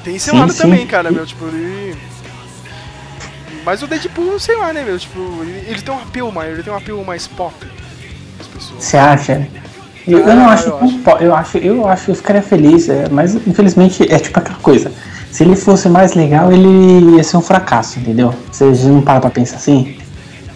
Tem esse Sim, lado sim. também, cara, meu, tipo, ele... Mas o Deadpool, sei lá, né, meu, tipo, ele, ele tem um apelo maior, ele tem um apelo mais pop. Você acha? Eu, eu Ah, não acho, eu tão po- eu acho, eu acho ficaria feliz, é, mas infelizmente é tipo aquela coisa. Se ele fosse mais legal, ele ia ser um fracasso, entendeu? Você já não para pra pensar assim?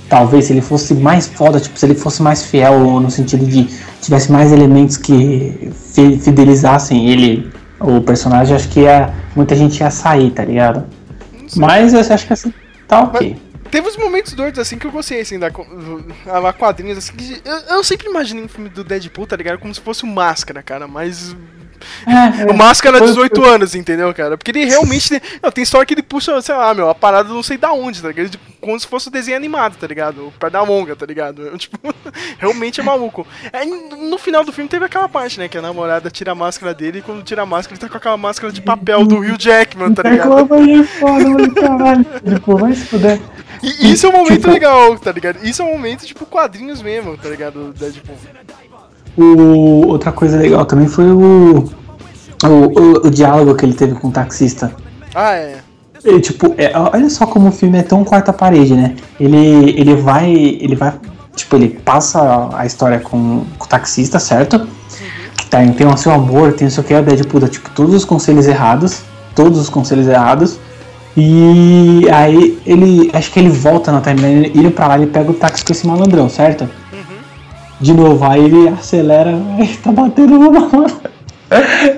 Talvez se ele fosse mais foda, tipo, se ele fosse mais fiel no sentido de tivesse mais elementos que fi- fidelizassem ele, o personagem, acho que ia, muita gente ia sair, tá ligado? Mas eu acho que assim, tá ok. Teve uns momentos doidos, assim, que eu gostei, assim, da, co- a lá quadrinhos, assim, que eu, eu sempre imaginei um filme do Deadpool, tá ligado? Como se fosse o Máscara, cara, mas... É, O Máscara Foi- 18 anos, entendeu, cara? Porque ele realmente tem... Não, tem história que ele puxa, sei lá, meu, a parada não sei da onde, tá ligado? Tipo, como se fosse um desenho animado, tá ligado? O pé da longa, tá ligado? Tipo, realmente é maluco. Aí, no final do filme teve aquela parte, né? Que a namorada tira a máscara dele e quando tira a máscara ele tá com aquela máscara de papel do Hugh Jackman, tá ligado? É. Tipo, vai se fuder. E isso é um momento Tipo- legal, tá ligado? Isso é um momento, tipo, quadrinhos mesmo, tá ligado? Da, tipo, O, outra coisa legal também foi o, o, o, o diálogo que ele teve com o taxista. Ah, é. Ele, tipo, é, olha só como o filme é tão quarta parede, né? Ele, ele vai. Ele vai. Tipo, ele passa a história com, com o taxista, certo? Que tá, tem o seu amor, tem o seu que, o Deadpool dá, tipo, todos os conselhos errados. Todos os conselhos errados. E aí ele. Acho que ele volta na timeline, indo pra lá, ele pega o táxi com esse malandrão, certo? De novo, aí ele acelera, aí tá batendo malandro.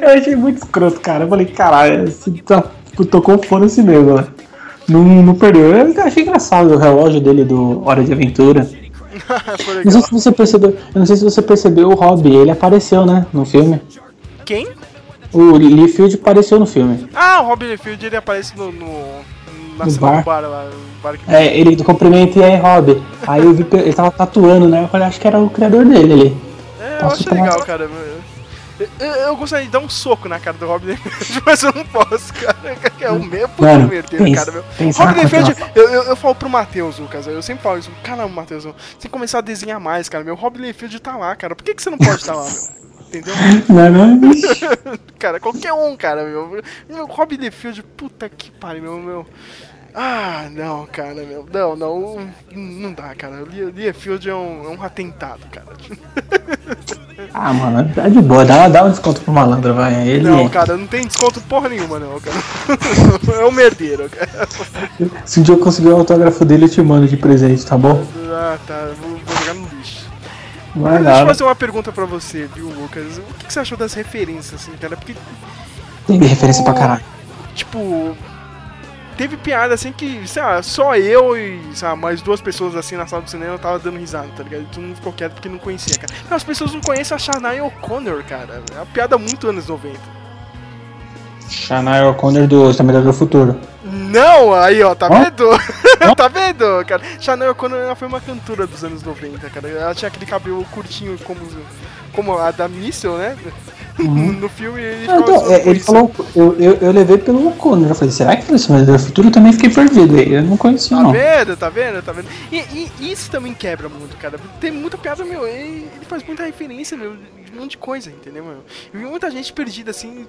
Eu achei muito escroto, cara. Eu falei, caralho, esse tá, tocou foda-se mesmo, né? Não, não perdeu. Eu achei engraçado o relógio dele do Hora de Aventura. Não sei se você percebeu. Eu não sei se você percebeu o Robbie, ele apareceu, né? No filme. Quem? O Lee Field apareceu no filme. Ah, o Robin Field ele aparece no. no na No bar. do bar lá. bar que... É, ele cumprimenta e aí, Robbie. Aí eu vi, ele tava tatuando, né? Eu falei, acho que era o criador dele ali. É, eu Posso achei tomar- legal, cara. Eu, eu, eu gostaria de dar um soco na cara do Robin Field, mas eu não posso, cara. É o mesmo Mano, merdeiro, pensa- cara, meu. pensa Field, coisa. eu, eu, eu falo pro Matheus, Lucas, eu sempre falo isso. Caramba, Matheus, você tem que começar a desenhar mais, cara. Meu Robin Field tá lá, cara. Por que, que você não pode estar lá, meu? Entendeu? Não, não, cara, qualquer um, cara, meu. Meu Robin Field, puta que pariu, meu, meu. Ah, não, cara, meu. Não, não. Não dá, cara. Field é um, é um atentado, cara. Ah, mano, tá de boa. Dá, dá um desconto pro malandro, vai. Ele, Não, cara, não tem desconto porra nenhuma, não, cara. é um merdeiro, cara. Se um dia eu conseguir o autógrafo dele, eu te mando de presente, tá bom? Ah, tá. Vou, Não é Mas deixa eu fazer uma pergunta pra você, viu, Lucas? O que, que você achou das referências, assim, cara? Porque, Tem referência pra caralho. tipo. Teve piada assim que, sei lá, só eu e, sei lá, mais duas pessoas assim na sala do cinema tava dando risada, tá ligado? E todo mundo ficou quieto porque não conhecia, cara. Não, as pessoas não conhecem a Shania O'Connor, cara. É uma piada muito anos 90. Shania O'Connor do Exterminador do Futuro. Não, aí ó, tá vendo? tá vendo, cara? Shania O'Connor ela foi uma cantora dos anos 90, cara. Ela tinha aquele cabelo curtinho como, como a da Missile, né? no filme ele Ah, então, é, ele isso. falou, eu, eu, eu levei pelo O'Connor. Eu falei, será que foi Exterminador do Futuro? Eu também fiquei perdido. Eu não conhecia, Tá não. vendo, tá vendo, tá vendo? E, e isso também quebra muito, cara. Tem muita piada, meu. Ele ele faz muita referência, meu, de um monte de coisa, entendeu, meu? Eu vi muita gente perdida, assim,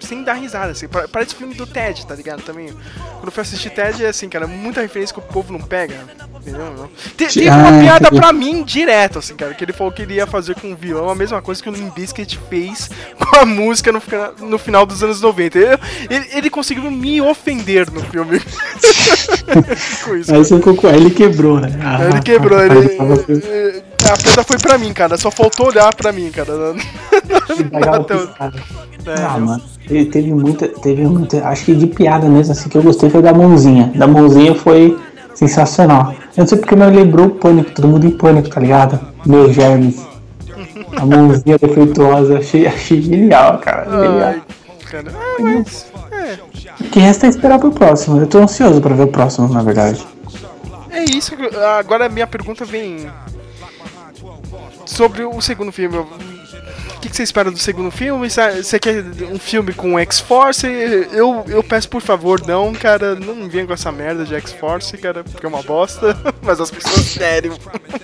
sem dar risada, assim. Pa- Parece filme do Ted, tá ligado? Também. Quando eu fui assistir Ted, é assim, cara, muita referência que o povo não pega, entendeu? Te- Teve Ah, uma piada entendi. pra mim direto, assim, cara, que ele falou que ele ia fazer com o violão a mesma coisa que o Limp Bizkit fez com a música no, no final dos anos 90. Ele, ele, ele conseguiu me ofender no filme. com isso, Aí você ele quebrou, né? Ah, ele quebrou, ele, eh, A pedra foi pra mim, cara. Só faltou olhar pra mim, cara. Pegava Até o- piscada. É, Ah, mano, teve, muita, teve muita, acho que de piada mesmo, assim, que eu gostei foi da mãozinha. Da mãozinha foi sensacional. Eu não sei porque, mas lembrou o pânico, todo mundo em pânico, tá ligado? Meu germes. A mãozinha defeituosa, achei, achei genial, cara. Genial. Cara. Ah, mas. É. O que resta é esperar pro próximo. Eu tô ansioso pra ver o próximo, na verdade. É isso. Agora a minha pergunta vem. Sobre o segundo filme. O que, que você espera do segundo filme? Você quer um filme com X-Force? Eu, eu peço por favor, não, cara. Não venha com essa merda de X-Force, cara, porque é uma bosta. Mas as pessoas querem o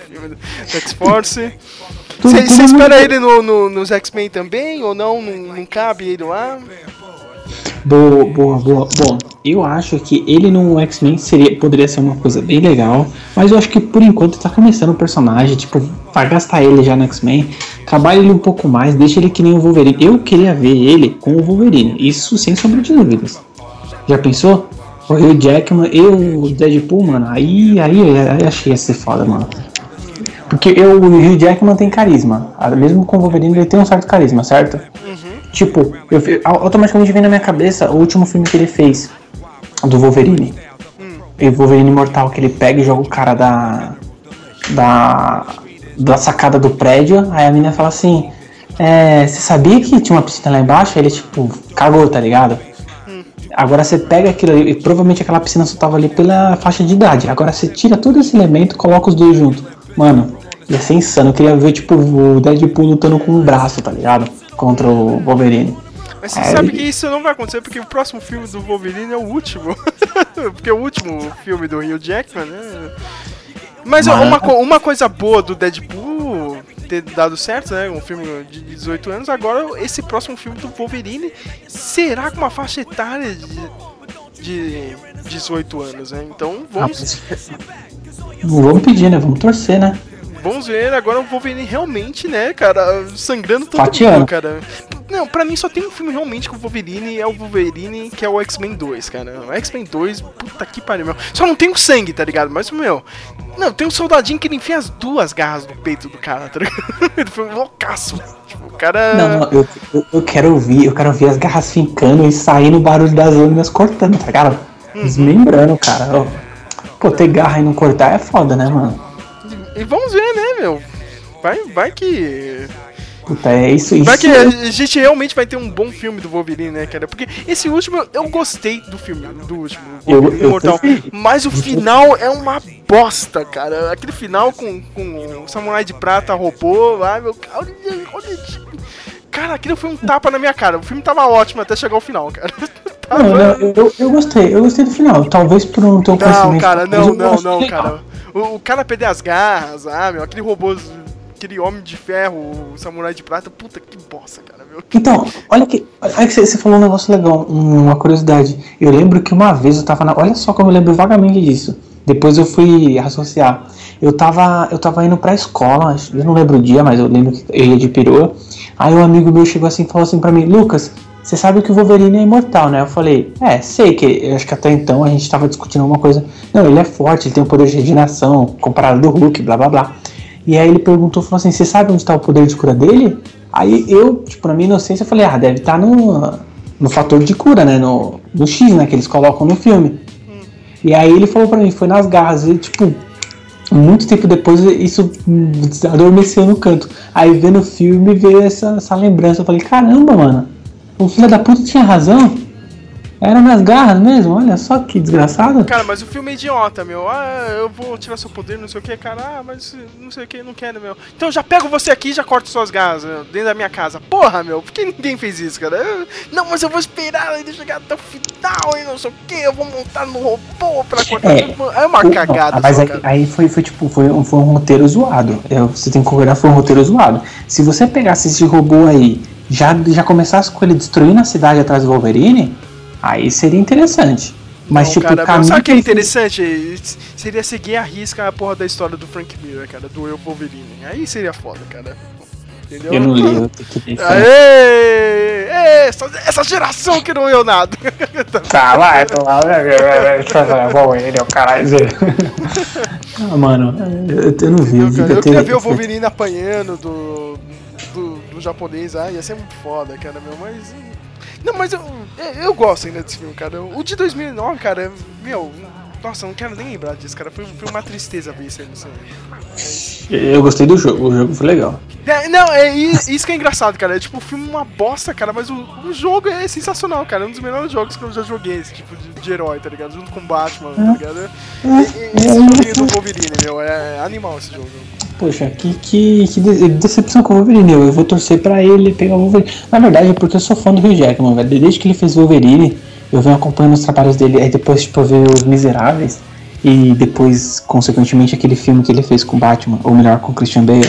filme do X-Force. Você espera ele no, no- nos X-Men também? Ou não? não? Não cabe ele lá? Boa, boa, boa. Bom, eu acho que ele no X-Men seria, poderia ser uma coisa bem legal, mas eu acho que por enquanto tá começando o personagem, tipo, vai gastar ele já no X-Men, trabalha ele um pouco mais, deixa ele que nem o Wolverine. Eu queria ver ele com o Wolverine, isso sem sombra de dúvidas. Já pensou? O Hugh Jackman e o Deadpool, mano, aí, aí, aí achei ia ser foda, mano. Porque eu, o Hugh Jackman tem carisma, ah, mesmo com o Wolverine ele tem um certo carisma, certo? Tipo, eu, automaticamente vem na minha cabeça o último filme que ele fez, do Wolverine. E o Wolverine Imortal, que ele pega e joga o cara da. da. da sacada do prédio, aí a menina fala assim. É, você sabia que tinha uma piscina lá embaixo? Aí ele, tipo, cagou, tá ligado? Agora você pega aquilo ali, e provavelmente aquela piscina só tava ali pela faixa de idade. Agora você tira todo esse elemento e coloca os dois juntos. Mano, ia ser insano. Eu queria ver, tipo, o Deadpool lutando com um braço, tá ligado? Contra o Wolverine. Mas você É, sabe ele- que isso não vai acontecer porque o próximo filme do Wolverine é o último. porque é o último filme do Hugh Jackman, né? Mas Mas- uma, uma coisa boa do Deadpool ter dado certo, né? Um filme de 18 anos. Agora, esse próximo filme do Wolverine será com uma faixa etária de, de 18 anos, né? Então, vamos. Vamos pedir, né? Vamos torcer, né? Vamos ver agora o Wolverine realmente, né, cara, sangrando todo mundo, cara. Não, pra mim só tem um filme realmente com o Wolverine, é o Wolverine, que é o X-Men 2, cara. O X-Men 2, puta que pariu, meu. Só não tem o sangue, tá ligado? Mas, meu, não, tem um soldadinho que ele enfia as duas garras no peito do cara, tá ligado? Ele foi um loucaço. Tipo, o cara... Não, não, eu, eu, eu quero ouvir, eu quero ouvir as garras fincando e saindo o barulho das lâminas cortando, tá ligado? Desmembrando, cara. Pô, ter garra e não cortar é foda, né, mano? E vamos ver, né, meu? Vai, vai que... Puta, é isso, isso. Vai que a gente realmente vai ter um bom filme do Wolverine, né, cara? Porque esse último, eu gostei do filme, do último, Eu- Wolverine eu Imortal. também. Mas o final é uma bosta, cara. Aquele final com, com o Samurai de Prata robô lá, meu. Olha, olha, cara, aquilo foi um tapa na minha cara. O filme tava ótimo até chegar ao final, cara. Não, não, eu, eu, gostei, eu gostei do final. Talvez por não ter um Não, conhecimento. cara, não, eu não, não, cara. O, o cara perder as garras, ah, meu, aquele robô, aquele homem de ferro, o samurai de prata, puta que bosta, cara, meu. Então, olha que, olha que você, falou um negócio legal, um- uma curiosidade. Eu lembro que uma vez eu tava na. Olha só como eu lembro vagamente disso. Depois eu fui associar. Eu tava, eu tava indo pra escola, eu não lembro o dia, mas eu lembro que eu ia de perua. Aí um amigo meu chegou assim e falou assim pra mim: Lucas, você sabe que o Wolverine é imortal, né? Eu falei: É, sei que. Eu acho que até então a gente tava discutindo alguma coisa. Não, ele é forte, ele tem um poder de regeneração comparado do Hulk, blá blá blá. E aí ele perguntou, falou assim, você sabe onde tá o poder de cura dele? Aí eu, tipo, na minha inocência, falei, ah, deve estar no, no fator de cura, né? No, no X, né? Que eles colocam no filme. E aí ele falou pra mim, foi nas garras. E, tipo, muito tempo depois isso hum, adormeceu no canto. Aí vendo o filme, veio essa, essa lembrança. Eu falei, caramba, mano, o filho da puta tinha razão. Era nas garras mesmo, olha só que desgraçado. Cara, mas o filme é idiota, meu. Ah, eu vou tirar seu poder, não sei o que, cara. Ah, mas não sei o que, não quero, meu. Então eu já pego você aqui e já corto suas garras meu, dentro da minha casa. Porra, meu, por que ninguém fez isso, cara? Eu- não, mas eu vou esperar ele chegar até o final e não sei o que. Eu vou montar no robô pra cortar. É. É uma o- cagada, Mas só, aí, aí foi, foi tipo, foi um, foi um roteiro zoado. É, você tem que concordar, foi um roteiro zoado. Se você pegasse esse robô aí, já, já começasse com ele destruindo a cidade atrás do Wolverine, aí seria interessante. Mas, tipo, cara, o caminho sabe o que é interessante? Seria seguir a risca a porra da história do Frank Miller, cara, do Eu Wolverine. Aí seria foda, cara. Entendeu? Eu não li, eu tenho que. Aê! Ê, Essa, essa geração que não eu nada. Tá, vai, tô lá. Bom, ele é o caralho. Ah, mano, eu, eu não vi. Eu, devia eu queria ver o Wolverine apanhando do, do, japonês, ah, ia ser muito foda, cara, meu, mas... hum, Não, mas eu, eu, gosto ainda desse filme, cara. O de 2009, cara, meu... Nossa, eu não quero nem lembrar disso, cara. Foi, foi uma tristeza ver isso aí no cinema. Eu gostei do jogo, o jogo foi legal. É, não, é isso que é engraçado, cara. É tipo, o filme é uma bosta, cara, mas o, o jogo é sensacional, cara. É um dos melhores jogos que eu já joguei, esse tipo de, de herói, tá ligado? Junto com o Batman, tá ligado? E- e- Esse joguinho do Wolverine, meu, é animal esse jogo. Poxa, que, que, que de- decepção com o Wolverine. Eu, vou torcer pra ele pegar o Wolverine. Na verdade, é porque eu sou fã do Hugh Jackman, velho. Desde que ele fez Wolverine, eu venho acompanhando os trabalhos dele. Aí depois, tipo, eu vi Os Miseráveis. E depois, consequentemente, aquele filme que ele fez com o Batman, ou melhor, com o Christian Bale.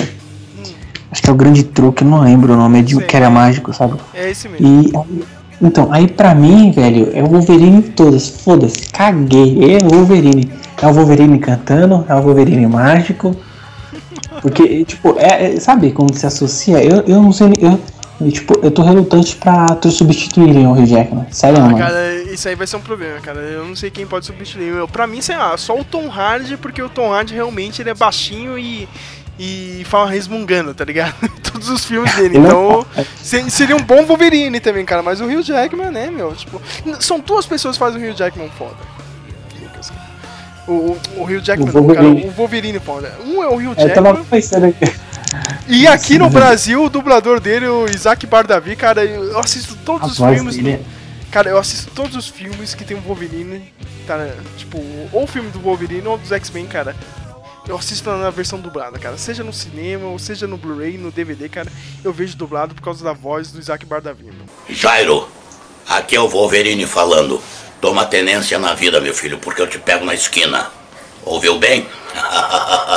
Acho que é o Grande Truque, eu não lembro o nome, é de que era mágico, sabe? É esse mesmo. E então, aí pra mim, velho, é o Wolverine todas. Foda-se, caguei. É o Wolverine. É o Wolverine cantando, é o Wolverine mágico. Porque, tipo, é, é- sabe como se associa? Eu, eu não sei. Eu, eu, tipo, eu tô relutante pra tu substituírem o Hugh Jackman. Sério, Ah, mano. cara, isso aí vai ser um problema, cara. Eu não sei quem pode substituir. Eu, pra mim, sei lá, só o Tom Hardy, porque o Tom Hardy realmente ele é baixinho e, e fala resmungando, tá ligado? Todos os filmes dele. Ele é Então, se- seria um bom Wolverine também, cara. Mas o Hugh Jackman, né, meu? Tipo, são duas pessoas que fazem o Hugh Jackman foda. O, o, o Hugh Jackman, O não, cara, Wolverine. o Wolverine foda. Um é o Hugh Eu tava Jackman. pensando aqui. E aqui no Brasil, o dublador dele, o Isaac Bardavi, cara, eu assisto todos A os filmes. dele é- Cara, eu assisto todos os filmes que tem o Wolverine, tá? Tipo, ou o filme do Wolverine ou dos X-Men, cara. Eu assisto na versão dublada, cara. Seja no cinema, ou seja no Blu-ray, no DVD, cara. Eu vejo dublado por causa da voz do Isaac Bardavi. Jairo, aqui é o Wolverine falando. Toma tenência na vida, meu filho, porque eu te pego na esquina. Ouviu bem?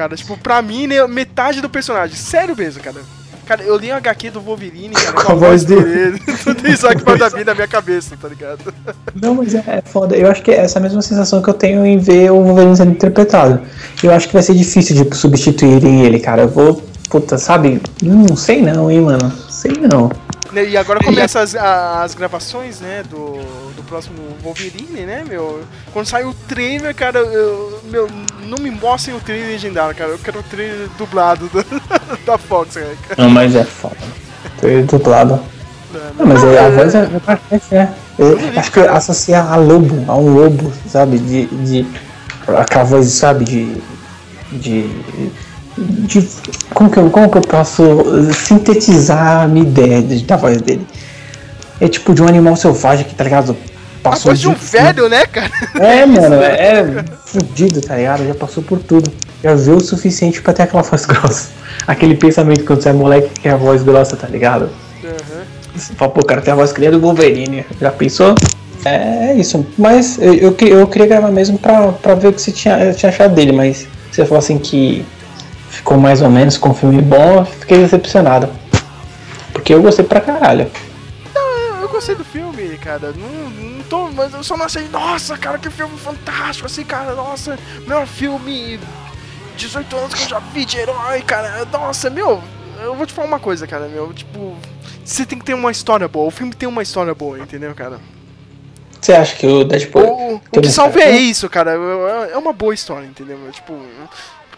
cara. Tipo, pra mim, né, metade do personagem. Sério mesmo, cara. Cara, eu li o HQ do Wolverine, cara, com a voz dele. Tudo isso aqui pra dar na minha cabeça, tá ligado? Não, mas é, é foda. Eu acho que é essa mesma sensação que eu tenho em ver o Wolverine sendo interpretado. Eu acho que vai ser difícil de substituírem ele, cara. Eu vou. Puta, sabe? Não sei não, hein, mano. Sei não. Né, E agora começam as, as gravações, né, do, do próximo Wolverine, né, meu? Quando sai o trailer, cara, eu, meu, não me mostrem o trailer legendário, cara. Eu quero o trailer dublado da, da Fox, né, cara. Não, mas é foda. Tô dublado. Não, mas é- a voz é, é parece, né? Eu acho que associa a lobo, a um lobo, sabe? De. de aquela voz, sabe? De. De. De como, que eu, como que eu posso sintetizar a minha ideia de- da voz dele? É tipo de um animal selvagem que, tá ligado? A Passou voz de um velho, né, cara? É, mano, é, é fudido, tá ligado? Já passou por tudo. Já viu o suficiente pra ter aquela voz grossa. Aquele pensamento quando você é moleque que é a voz grossa, tá ligado? Você fala, pô, o cara tem a voz que nem a do Wolverine. Já pensou? É isso. Mas eu, eu, eu queria gravar mesmo pra, pra ver o que você tinha, tinha achado dele, mas você falou assim que ficou mais ou menos com um filme bom, eu fiquei decepcionado. Porque eu gostei pra caralho. Eu, eu gostei do filme, cara. Não, não tô, mas eu só não achei, nossa, cara, que filme fantástico, assim, cara, nossa, melhor filme 18 anos que eu já vi de herói, cara. Nossa, meu, eu vou te falar uma coisa, cara, meu, tipo, você tem que ter uma história boa. O filme tem uma história boa, entendeu, cara? Você acha que o Deadpool. O, o que salva é isso, cara. É é uma boa história, entendeu? Tipo,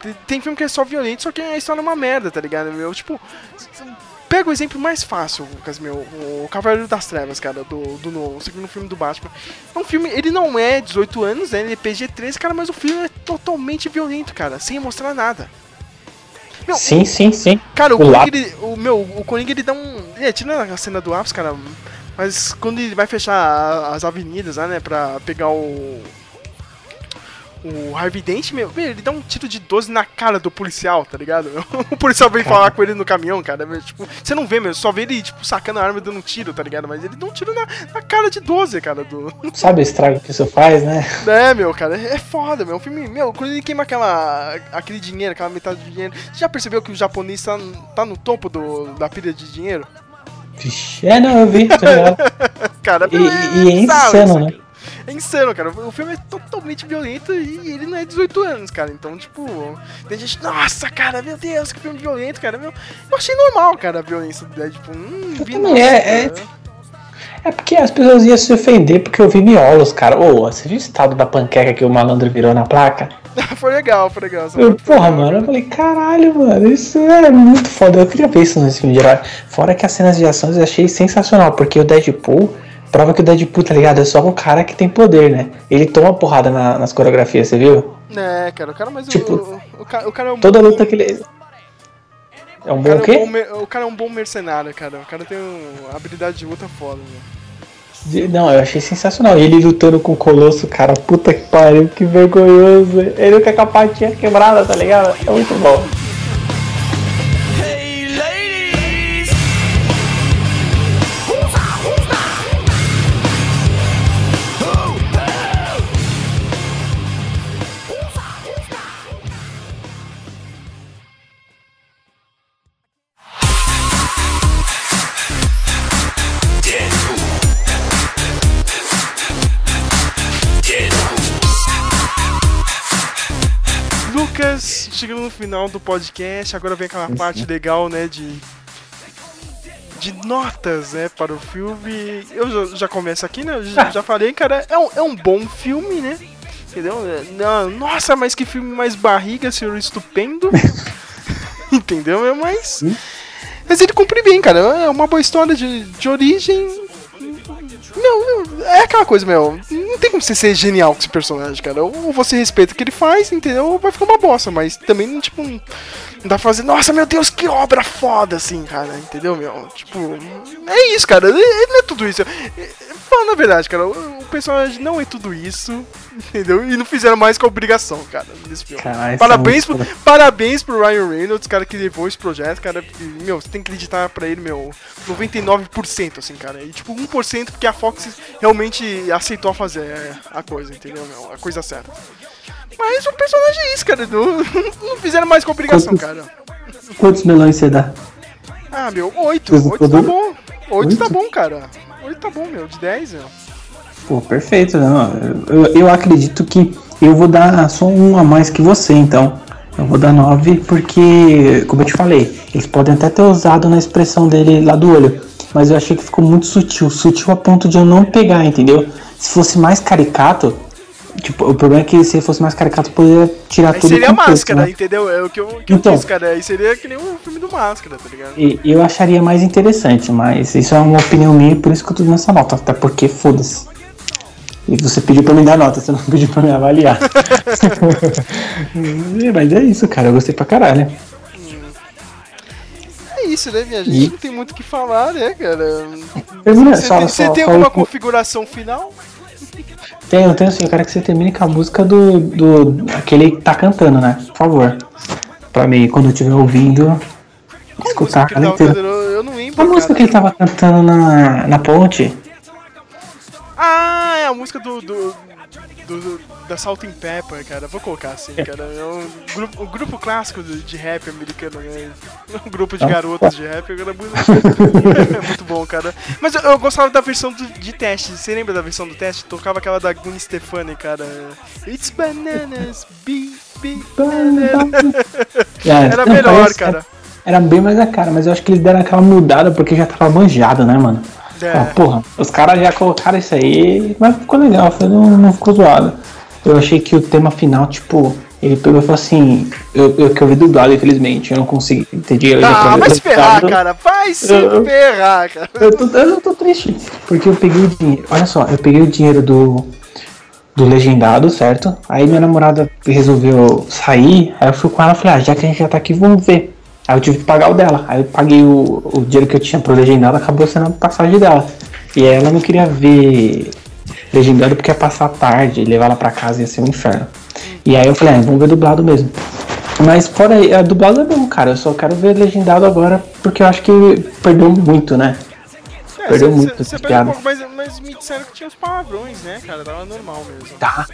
tem- tem filme que é só violento, só que a história é uma merda, tá ligado? Meu, tipo, pega o exemplo mais fácil, Lucas, meu, o Cavaleiro das Trevas, cara, do, do novo, o segundo filme do Batman. É um filme, ele não é 18 anos, né? Ele é PG-13, cara, mas o filme é totalmente violento, cara, sem mostrar nada. Meu, Sim, sim, sim. Cara, o, O Coringa, ele, o meu, o Coringa ele dá um. É, tira a cena do ápice, cara. Mas quando ele vai fechar as avenidas lá, né, pra pegar o. O Harvey Dent, meu, ele dá um tiro de 12 na cara do policial, tá ligado? O policial vem falar com ele no caminhão, cara. meu, tipo, você não vê, meu, só vê ele, tipo, sacando a arma e dando um tiro, tá ligado? Mas ele dá um tiro na, na cara de 12, cara, do. Sabe o estrago que isso faz, né? É, meu, cara, é foda, meu. O filme, meu, quando ele queima aquela, aquele dinheiro, aquela metade do dinheiro, você já percebeu que o japonês tá, tá no topo do, da pilha de dinheiro? Vixe, é, não, eu vi, tá ligado? cara, E, meu, e é insano, né? É insano, cara. O filme é totalmente violento e ele não é 18 anos, cara. Então, tipo, tem gente, nossa, cara, meu Deus, que filme violento, cara. Meu, eu achei normal, cara, a violência do Deadpool. Hum, vi, também, nossa, é- é- cara. É porque as pessoas iam se ofender porque eu vi miolos, cara. Ô, você viu o estado da panqueca que o malandro virou na placa? foi legal, foi legal. Eu, porra, mano, eu falei, caralho, mano, isso é muito foda. Eu queria ver isso nesse filme de herói. Fora que as cenas de ações eu achei sensacional, porque o Deadpool prova que o Deadpool, tá ligado? É só um cara que tem poder, né? Ele toma porrada na- nas coreografias, você viu? É, cara, o cara, mas o- Tipo, o, o, cara, o cara é um Toda bom- luta que ele. É um O bom cara, quê? é um bom o cara é um bom mercenário, cara. O cara tem uma habilidade de luta foda, velho. Não, eu achei sensacional. Ele lutando com o Colosso, cara, puta que pariu, que vergonhoso. Ele com a capatinha quebrada, tá ligado? É muito bom. Final do podcast, agora vem aquela parte legal, né, de de notas, né, para o filme. Eu já, já começo aqui, né, já, já falei, cara, é um, é um bom filme, né, entendeu? É, não, nossa, mas que filme mais barriga, senhor estupendo. entendeu, meu? Mas... Mas ele cumpre bem, cara, é uma boa história de, de origem... Meu, é aquela coisa, meu. Não tem como você ser genial com esse personagem, cara. Ou você respeita o que ele faz, entendeu? Ou vai ficar uma bosta, mas também, tipo, não dá pra fazer, nossa, meu Deus, que obra foda, assim, cara, entendeu, meu? Tipo, é isso, cara. Ele ele não é tudo isso. Falando a verdade, cara, o personagem não é tudo isso, entendeu? E não fizeram mais com a obrigação, cara, nesse filme. Caralho, parabéns, é pro, parabéns pro Ryan Reynolds, cara, que levou esse projeto, cara. porque, meu, você tem que acreditar pra ele, meu, 99%, assim, cara. E tipo, 1% porque a Fox realmente aceitou fazer a coisa, entendeu, meu? A coisa certa. Mas o personagem é isso, cara. Não, não fizeram mais com obrigação, Quantos- cara. Quantos melões você dá? Ah, meu, 8. Vocês 8 tá bom. 8 tá bom, cara. 8 tá bom, meu. De 10, meu. Pô, perfeito. Não. Eu, eu acredito que eu vou dar só um a mais que você, então. Eu vou dar 9 porque, como eu te falei, eles podem até ter usado na expressão dele lá do olho. Mas eu achei que ficou muito sutil. Sutil a ponto de eu não pegar, entendeu? Se fosse mais caricato. Tipo, o problema é que se fosse mais caricato, poderia tirar Aí tudo seria contexto, máscara, né? entendeu? É o que eu, que Então. eu disse, cara. Aí seria que nem o filme do Máscara, tá ligado? E eu acharia mais interessante, mas isso é uma opinião minha e por isso que eu tô dando essa nota. Até porque foda-se. E você pediu pra me dar nota, você não pediu pra me avaliar. Mas é isso, cara. Eu gostei pra caralho. É isso, né, minha gente? E- Não tem muito o que falar, né, cara? Você só- tem, só- você tem só alguma configuração final? Tenho, tenho sim. Eu quero que você termine com a música do. do aquele que tá cantando, né? Por favor. Pra mim, quando eu estiver ouvindo, escutar inteira. cantando? Eu eu não lembro, A música cara. que ele tava cantando na, na ponte. Ah, é a música do. do, do- da Salt and Pepper, cara. Vou colocar assim, cara. É um grupo, um grupo clássico de, rap americano, né? Um grupo de Ah, garotas de rap. Era muito, é muito bom, cara. Mas eu, eu gostava da versão do- de teste. Você lembra da versão do teste? Tocava aquela da Gwen Stefani, cara. It's bananas, be, be, banana. É, Era melhor, parece- cara. Era bem mais a cara, mas eu acho que eles deram aquela mudada porque já tava manjado, né, mano? É. Ah, porra, os caras já colocaram isso aí, mas ficou legal, foi, não, não ficou zoado. Eu achei que o tema final, tipo, ele pegou e falou assim, eu, eu que eu vi dublado, infelizmente, eu não consegui pra Ah, vai se ferrar, cara. Vai se Eu- ferrar, cara. Eu tô, eu tô triste, porque eu peguei o dinheiro, olha só, eu peguei o dinheiro do, do legendado, certo? Aí minha namorada resolveu sair, aí eu fui com ela e falei, ah, já que a gente já tá aqui, vamos ver. Aí eu tive que pagar o dela. Aí eu paguei o, o dinheiro que eu tinha pro legendado, acabou sendo a passagem dela. E ela não queria ver legendado porque ia passar tarde, levar ela pra casa ia ser um inferno. E aí eu falei, ah, vamos ver dublado mesmo. Mas fora a dublado é bom, cara. Eu só quero ver legendado agora porque eu acho que perdeu muito, né? Perdeu muito Você perdeu um pouco, mas, mas me disseram que tinha os palavrões, né, cara? Tava normal mesmo. Tá.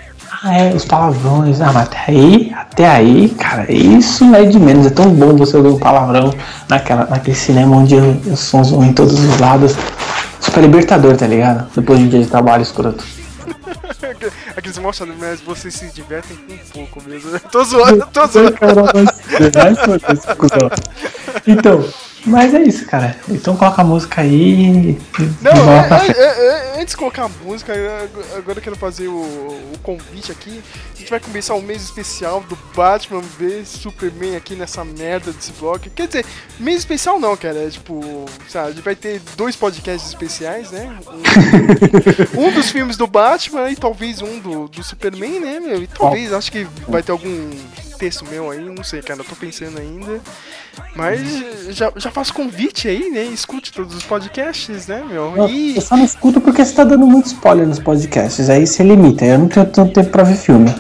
Ah, é, os palavrões. Ah, mas até aí, até aí, cara, isso é de menos. É tão bom você ouvir um palavrão naquela, naquele cinema onde os sons vão em todos os lados. Super libertador, tá ligado? Depois de um dia de trabalho escroto. Aqueles mostram, mas vocês se divertem com um pouco mesmo. Tô zoando, tô zoando. Então, mas é isso, cara. Então coloca a música aí. e Não, bola é, é, é, é, antes de colocar a música, agora eu quero fazer o, o convite aqui. A gente vai começar um mês especial do Batman vs Superman aqui nessa merda desse blog. Quer dizer, mês especial não, cara. É tipo, sabe, a gente vai ter dois podcasts especiais, né? Um, um dos filmes do Batman e talvez um do, do Superman, né, meu? E talvez, acho que vai ter algum texto meu aí, não sei, cara, eu tô pensando ainda. Mas já, já faço convite aí, né? Escute todos os podcasts, né, meu? Não, E Eu só não escuto porque você tá dando muito spoiler nos podcasts. Aí você limita. Eu não tenho tanto tempo pra ver filme.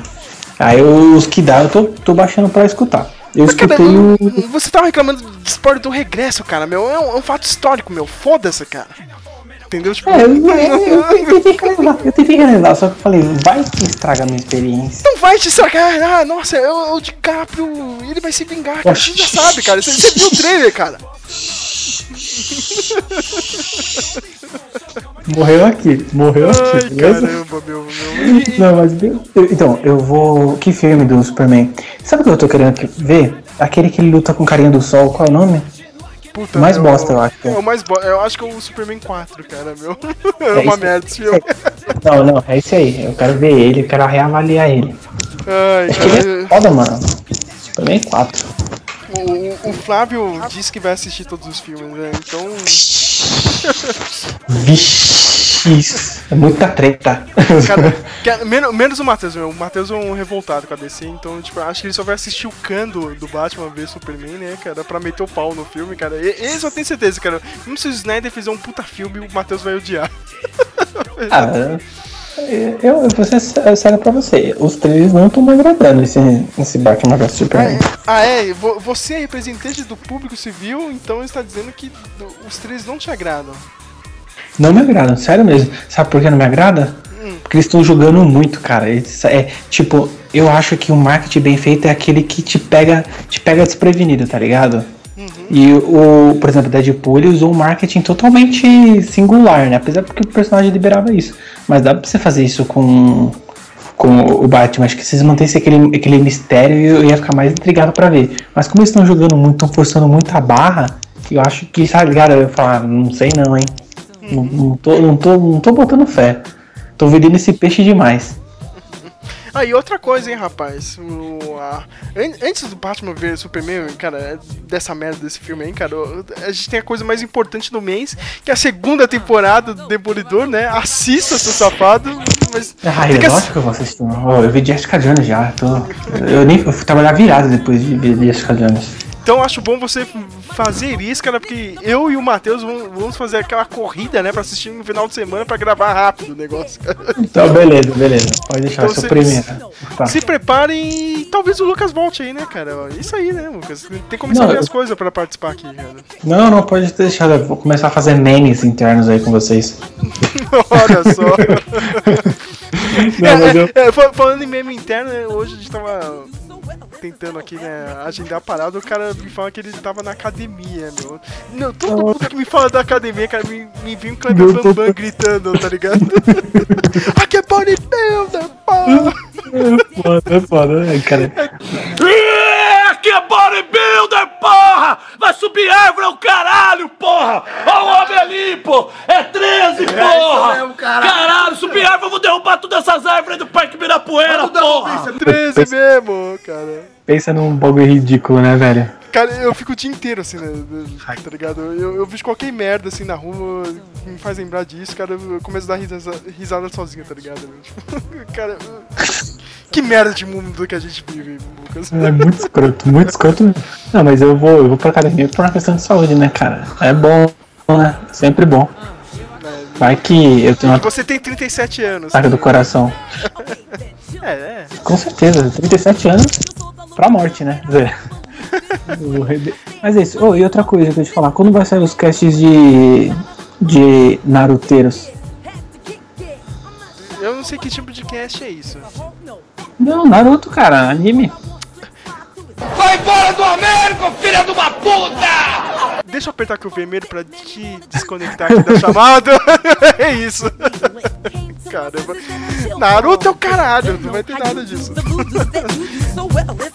Aí eu- os que dá eu tô, tô baixando pra escutar. Eu escutei o. você tava reclamando de spoiler do regresso, cara, meu. É um, é um fato histórico, meu. Foda-se, cara. Entendeu? Tipo, É, eu, eu, eu tentei eu tentei só que eu falei, vai que estraga a minha experiência. Não vai te estragar. Ah, nossa, é o, é DiCaprio. Ele vai se vingar, cara. Você já sabe, cara. Você, você viu o trailer, cara. Morreu aqui, morreu aqui, Ai, beleza? caramba, meu, meu. Não, mas então, eu vou. Que filme do Superman? Sabe o que eu tô querendo que- ver? Aquele que ele luta com o carinha do sol, qual é o nome? Puta, mais meu, bosta, eu acho. É o mais bosta. Eu acho que é o Superman 4, cara, meu. É, É uma isso- merda esse filme. Não, não, é esse aí. Eu quero ver ele, eu quero reavaliar ele. Ai, Acho que ele é foda, mano. Superman 4. O, o Flávio disse que vai assistir todos os filmes, né? Então. Vixe, é muita treta. Cara, que- menos, menos o Matheus, meu. O Matheus é um revoltado com a DC, então, tipo, acho que ele só vai assistir o Kando do Batman vs Superman, né, cara, pra meter o pau no filme, cara. E, esse eu tenho certeza, cara. Mesmo se o Snyder fizer um puta filme, o Matheus vai odiar. Ah, eu, eu vou ser sé- sério pra você. Os trailers não estão me agradando esse, esse Batman vs Superman. Ah, é? Vo- Você é representante do público civil, então está dizendo que os três não te agradam. Não me agrada, sério mesmo. Sabe por que não me agrada? Hum. Porque eles estão jogando muito, cara. Eles- é tipo, eu acho que o marketing bem feito é aquele que te pega, te pega desprevenido, tá ligado? E o, por exemplo, Deadpool ele usou um marketing totalmente singular, né? Apesar porque o personagem liberava isso. Mas dá pra você fazer isso com, com o Batman. Acho que se eles mantessem aquele, aquele mistério, eu ia ficar mais intrigado pra ver. Mas como eles estão jogando muito, estão forçando muito a barra, eu acho que, sabe, cara, eu ia falar, não sei não, hein? Não, não, tô, não, tô, não tô botando fé. Tô vendendo esse peixe demais. Ah, e outra coisa, hein, rapaz. O, a- an- antes do Batman ver Superman, cara, dessa merda desse filme aí, cara, a gente tem a coisa mais importante do mês, que é a segunda temporada do Demolidor, né? Assista, seu safado. Mas Ah, é que ass- lógico que eu vou assistir. Eu vi Jessica Jones já. Tô, eu nem eu fui trabalhar virado depois de ver Jessica Jones. Então acho bom você fazer isso, cara, porque eu e o Matheus vamos fazer aquela corrida, né, pra assistir no final de semana pra gravar rápido o negócio, cara. Então, beleza, beleza. Pode deixar, Então, primeira. Tá. Se preparem e talvez o Lucas volte aí, né, cara? Isso aí, né, Lucas? Tem que começar Não, a ver eu- as coisas pra participar aqui, cara. Não, não, pode deixar. Eu vou começar a fazer memes internos aí com vocês. Olha só. Não, mas eu- É, é, fal- falando em meme interno, né, hoje a gente tava tentando aqui, né, agendar a parada, o cara me fala que ele tava na academia, meu. Não, todo mundo que me fala da academia, cara, me, me vem um Kleber Meu, tô- Bambam gritando, tá ligado? Aqui é bodybuilder, pô! É foda, é foda, né, cara? É, que é bodybuilder, porra! Vai subir árvore, é o caralho, porra! Ó o homem ali, pô! É 13, porra! mesmo, caralho. caralho, subir árvore, eu vou derrubar todas essas árvores do Parque Ibirapuera, porra! 13 mesmo, cara. Pensa num bagulho ridículo, né, velho? Cara, eu fico o dia inteiro assim, né? Tá ligado? Eu, eu vejo qualquer merda assim na rua, que me faz lembrar disso, cara, eu começo a dar risada, risada sozinho, tá ligado? Tipo, cara, que merda de mundo que a gente vive, Lucas. É muito escroto, muito escroto. Não, mas eu vou, eu vou pra academia por uma questão de saúde, né, cara? É bom, né? Sempre bom. Vai que eu tenho uma Você tem 37 anos. ataque do coração. É, é. Com certeza, 37 anos pra morte, né? Mas é isso. Oh, e outra coisa que eu te falar, quando vai sair os casts de. de Naruteiros? Eu não sei que tipo de cast é isso. Não, Naruto, cara, anime. Vai embora do Américo, filha de uma puta! Deixa eu apertar aqui o vermelho pra te desconectar aqui da chamada. é isso. Caramba. Um Naruto é o caralho, não vai ter nada disso. so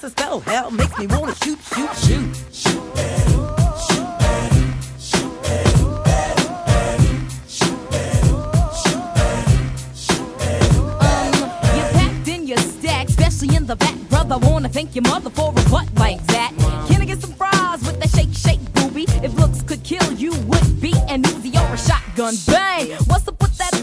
a spell hell makes me wanna shoot, shoot, shoot. Um, you packed in your stack, in the back, brother. Wanna thank your mother for a butt like that. Can I get some fries with that shake, shake, booby? If looks could kill, you would be an Uzi or a shotgun. Bang! What's up with that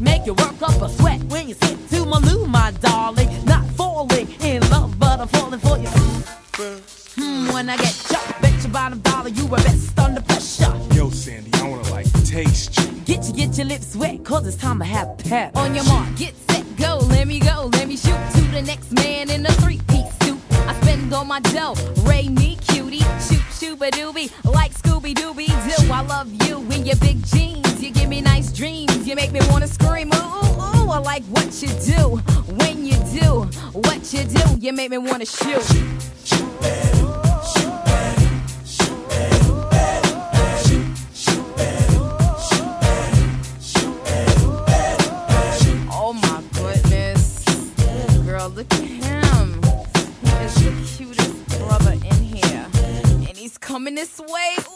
Make you work up a sweat. When you sit to my loo, my darling, not falling in love, but I'm falling for you. Hmm, when I get chopped, bet your bottom dollar you were best under pressure. Yo, Sandy, I wanna like taste you. Get you, get your lips wet, cause it's time to have pep. On your mark, get set, go, let me go, let me shoot to the next man in a three-piece suit. I spend all my dough, Ray me cutie, shoot shooba doobie, like Scooby Dooby Doo. I love you in your big jeans, make me wanna scream, ooh, ooh, ooh. I like what you do, when you do, what you do, you make me wanna shoot. Oh my goodness. Girl, look at him. The cutest in here. And he's coming this way.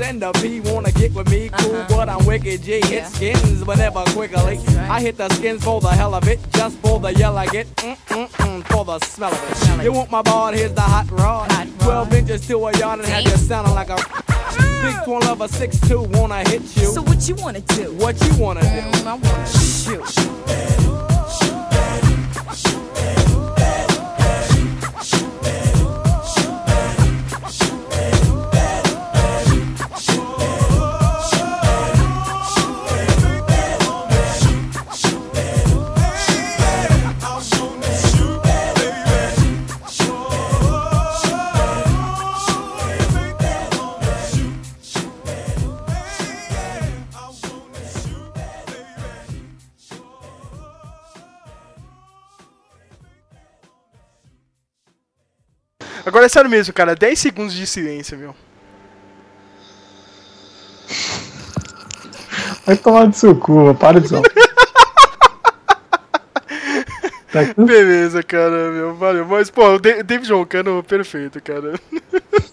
S and the P wanna get with me, cool, but I'm wicked G. Hit skins, but never quickly. I hit the skins for the hell of it, just for the yell I get, mm mm mm, for the smell of it. You want my ball? Here's the hot rod. 12 inches to a yard and have you sounding like a big twin lover, 6'2, wanna hit you. So what you wanna do? What you wanna do? Mm, I wanna shoot. Agora é sério mesmo, cara. 10 segundos de silêncio, meu. Vai tomar do seu cu, para de zoar. Beleza, cara, meu. Valeu. Mas, pô, o Da- David roncando, perfeito, cara.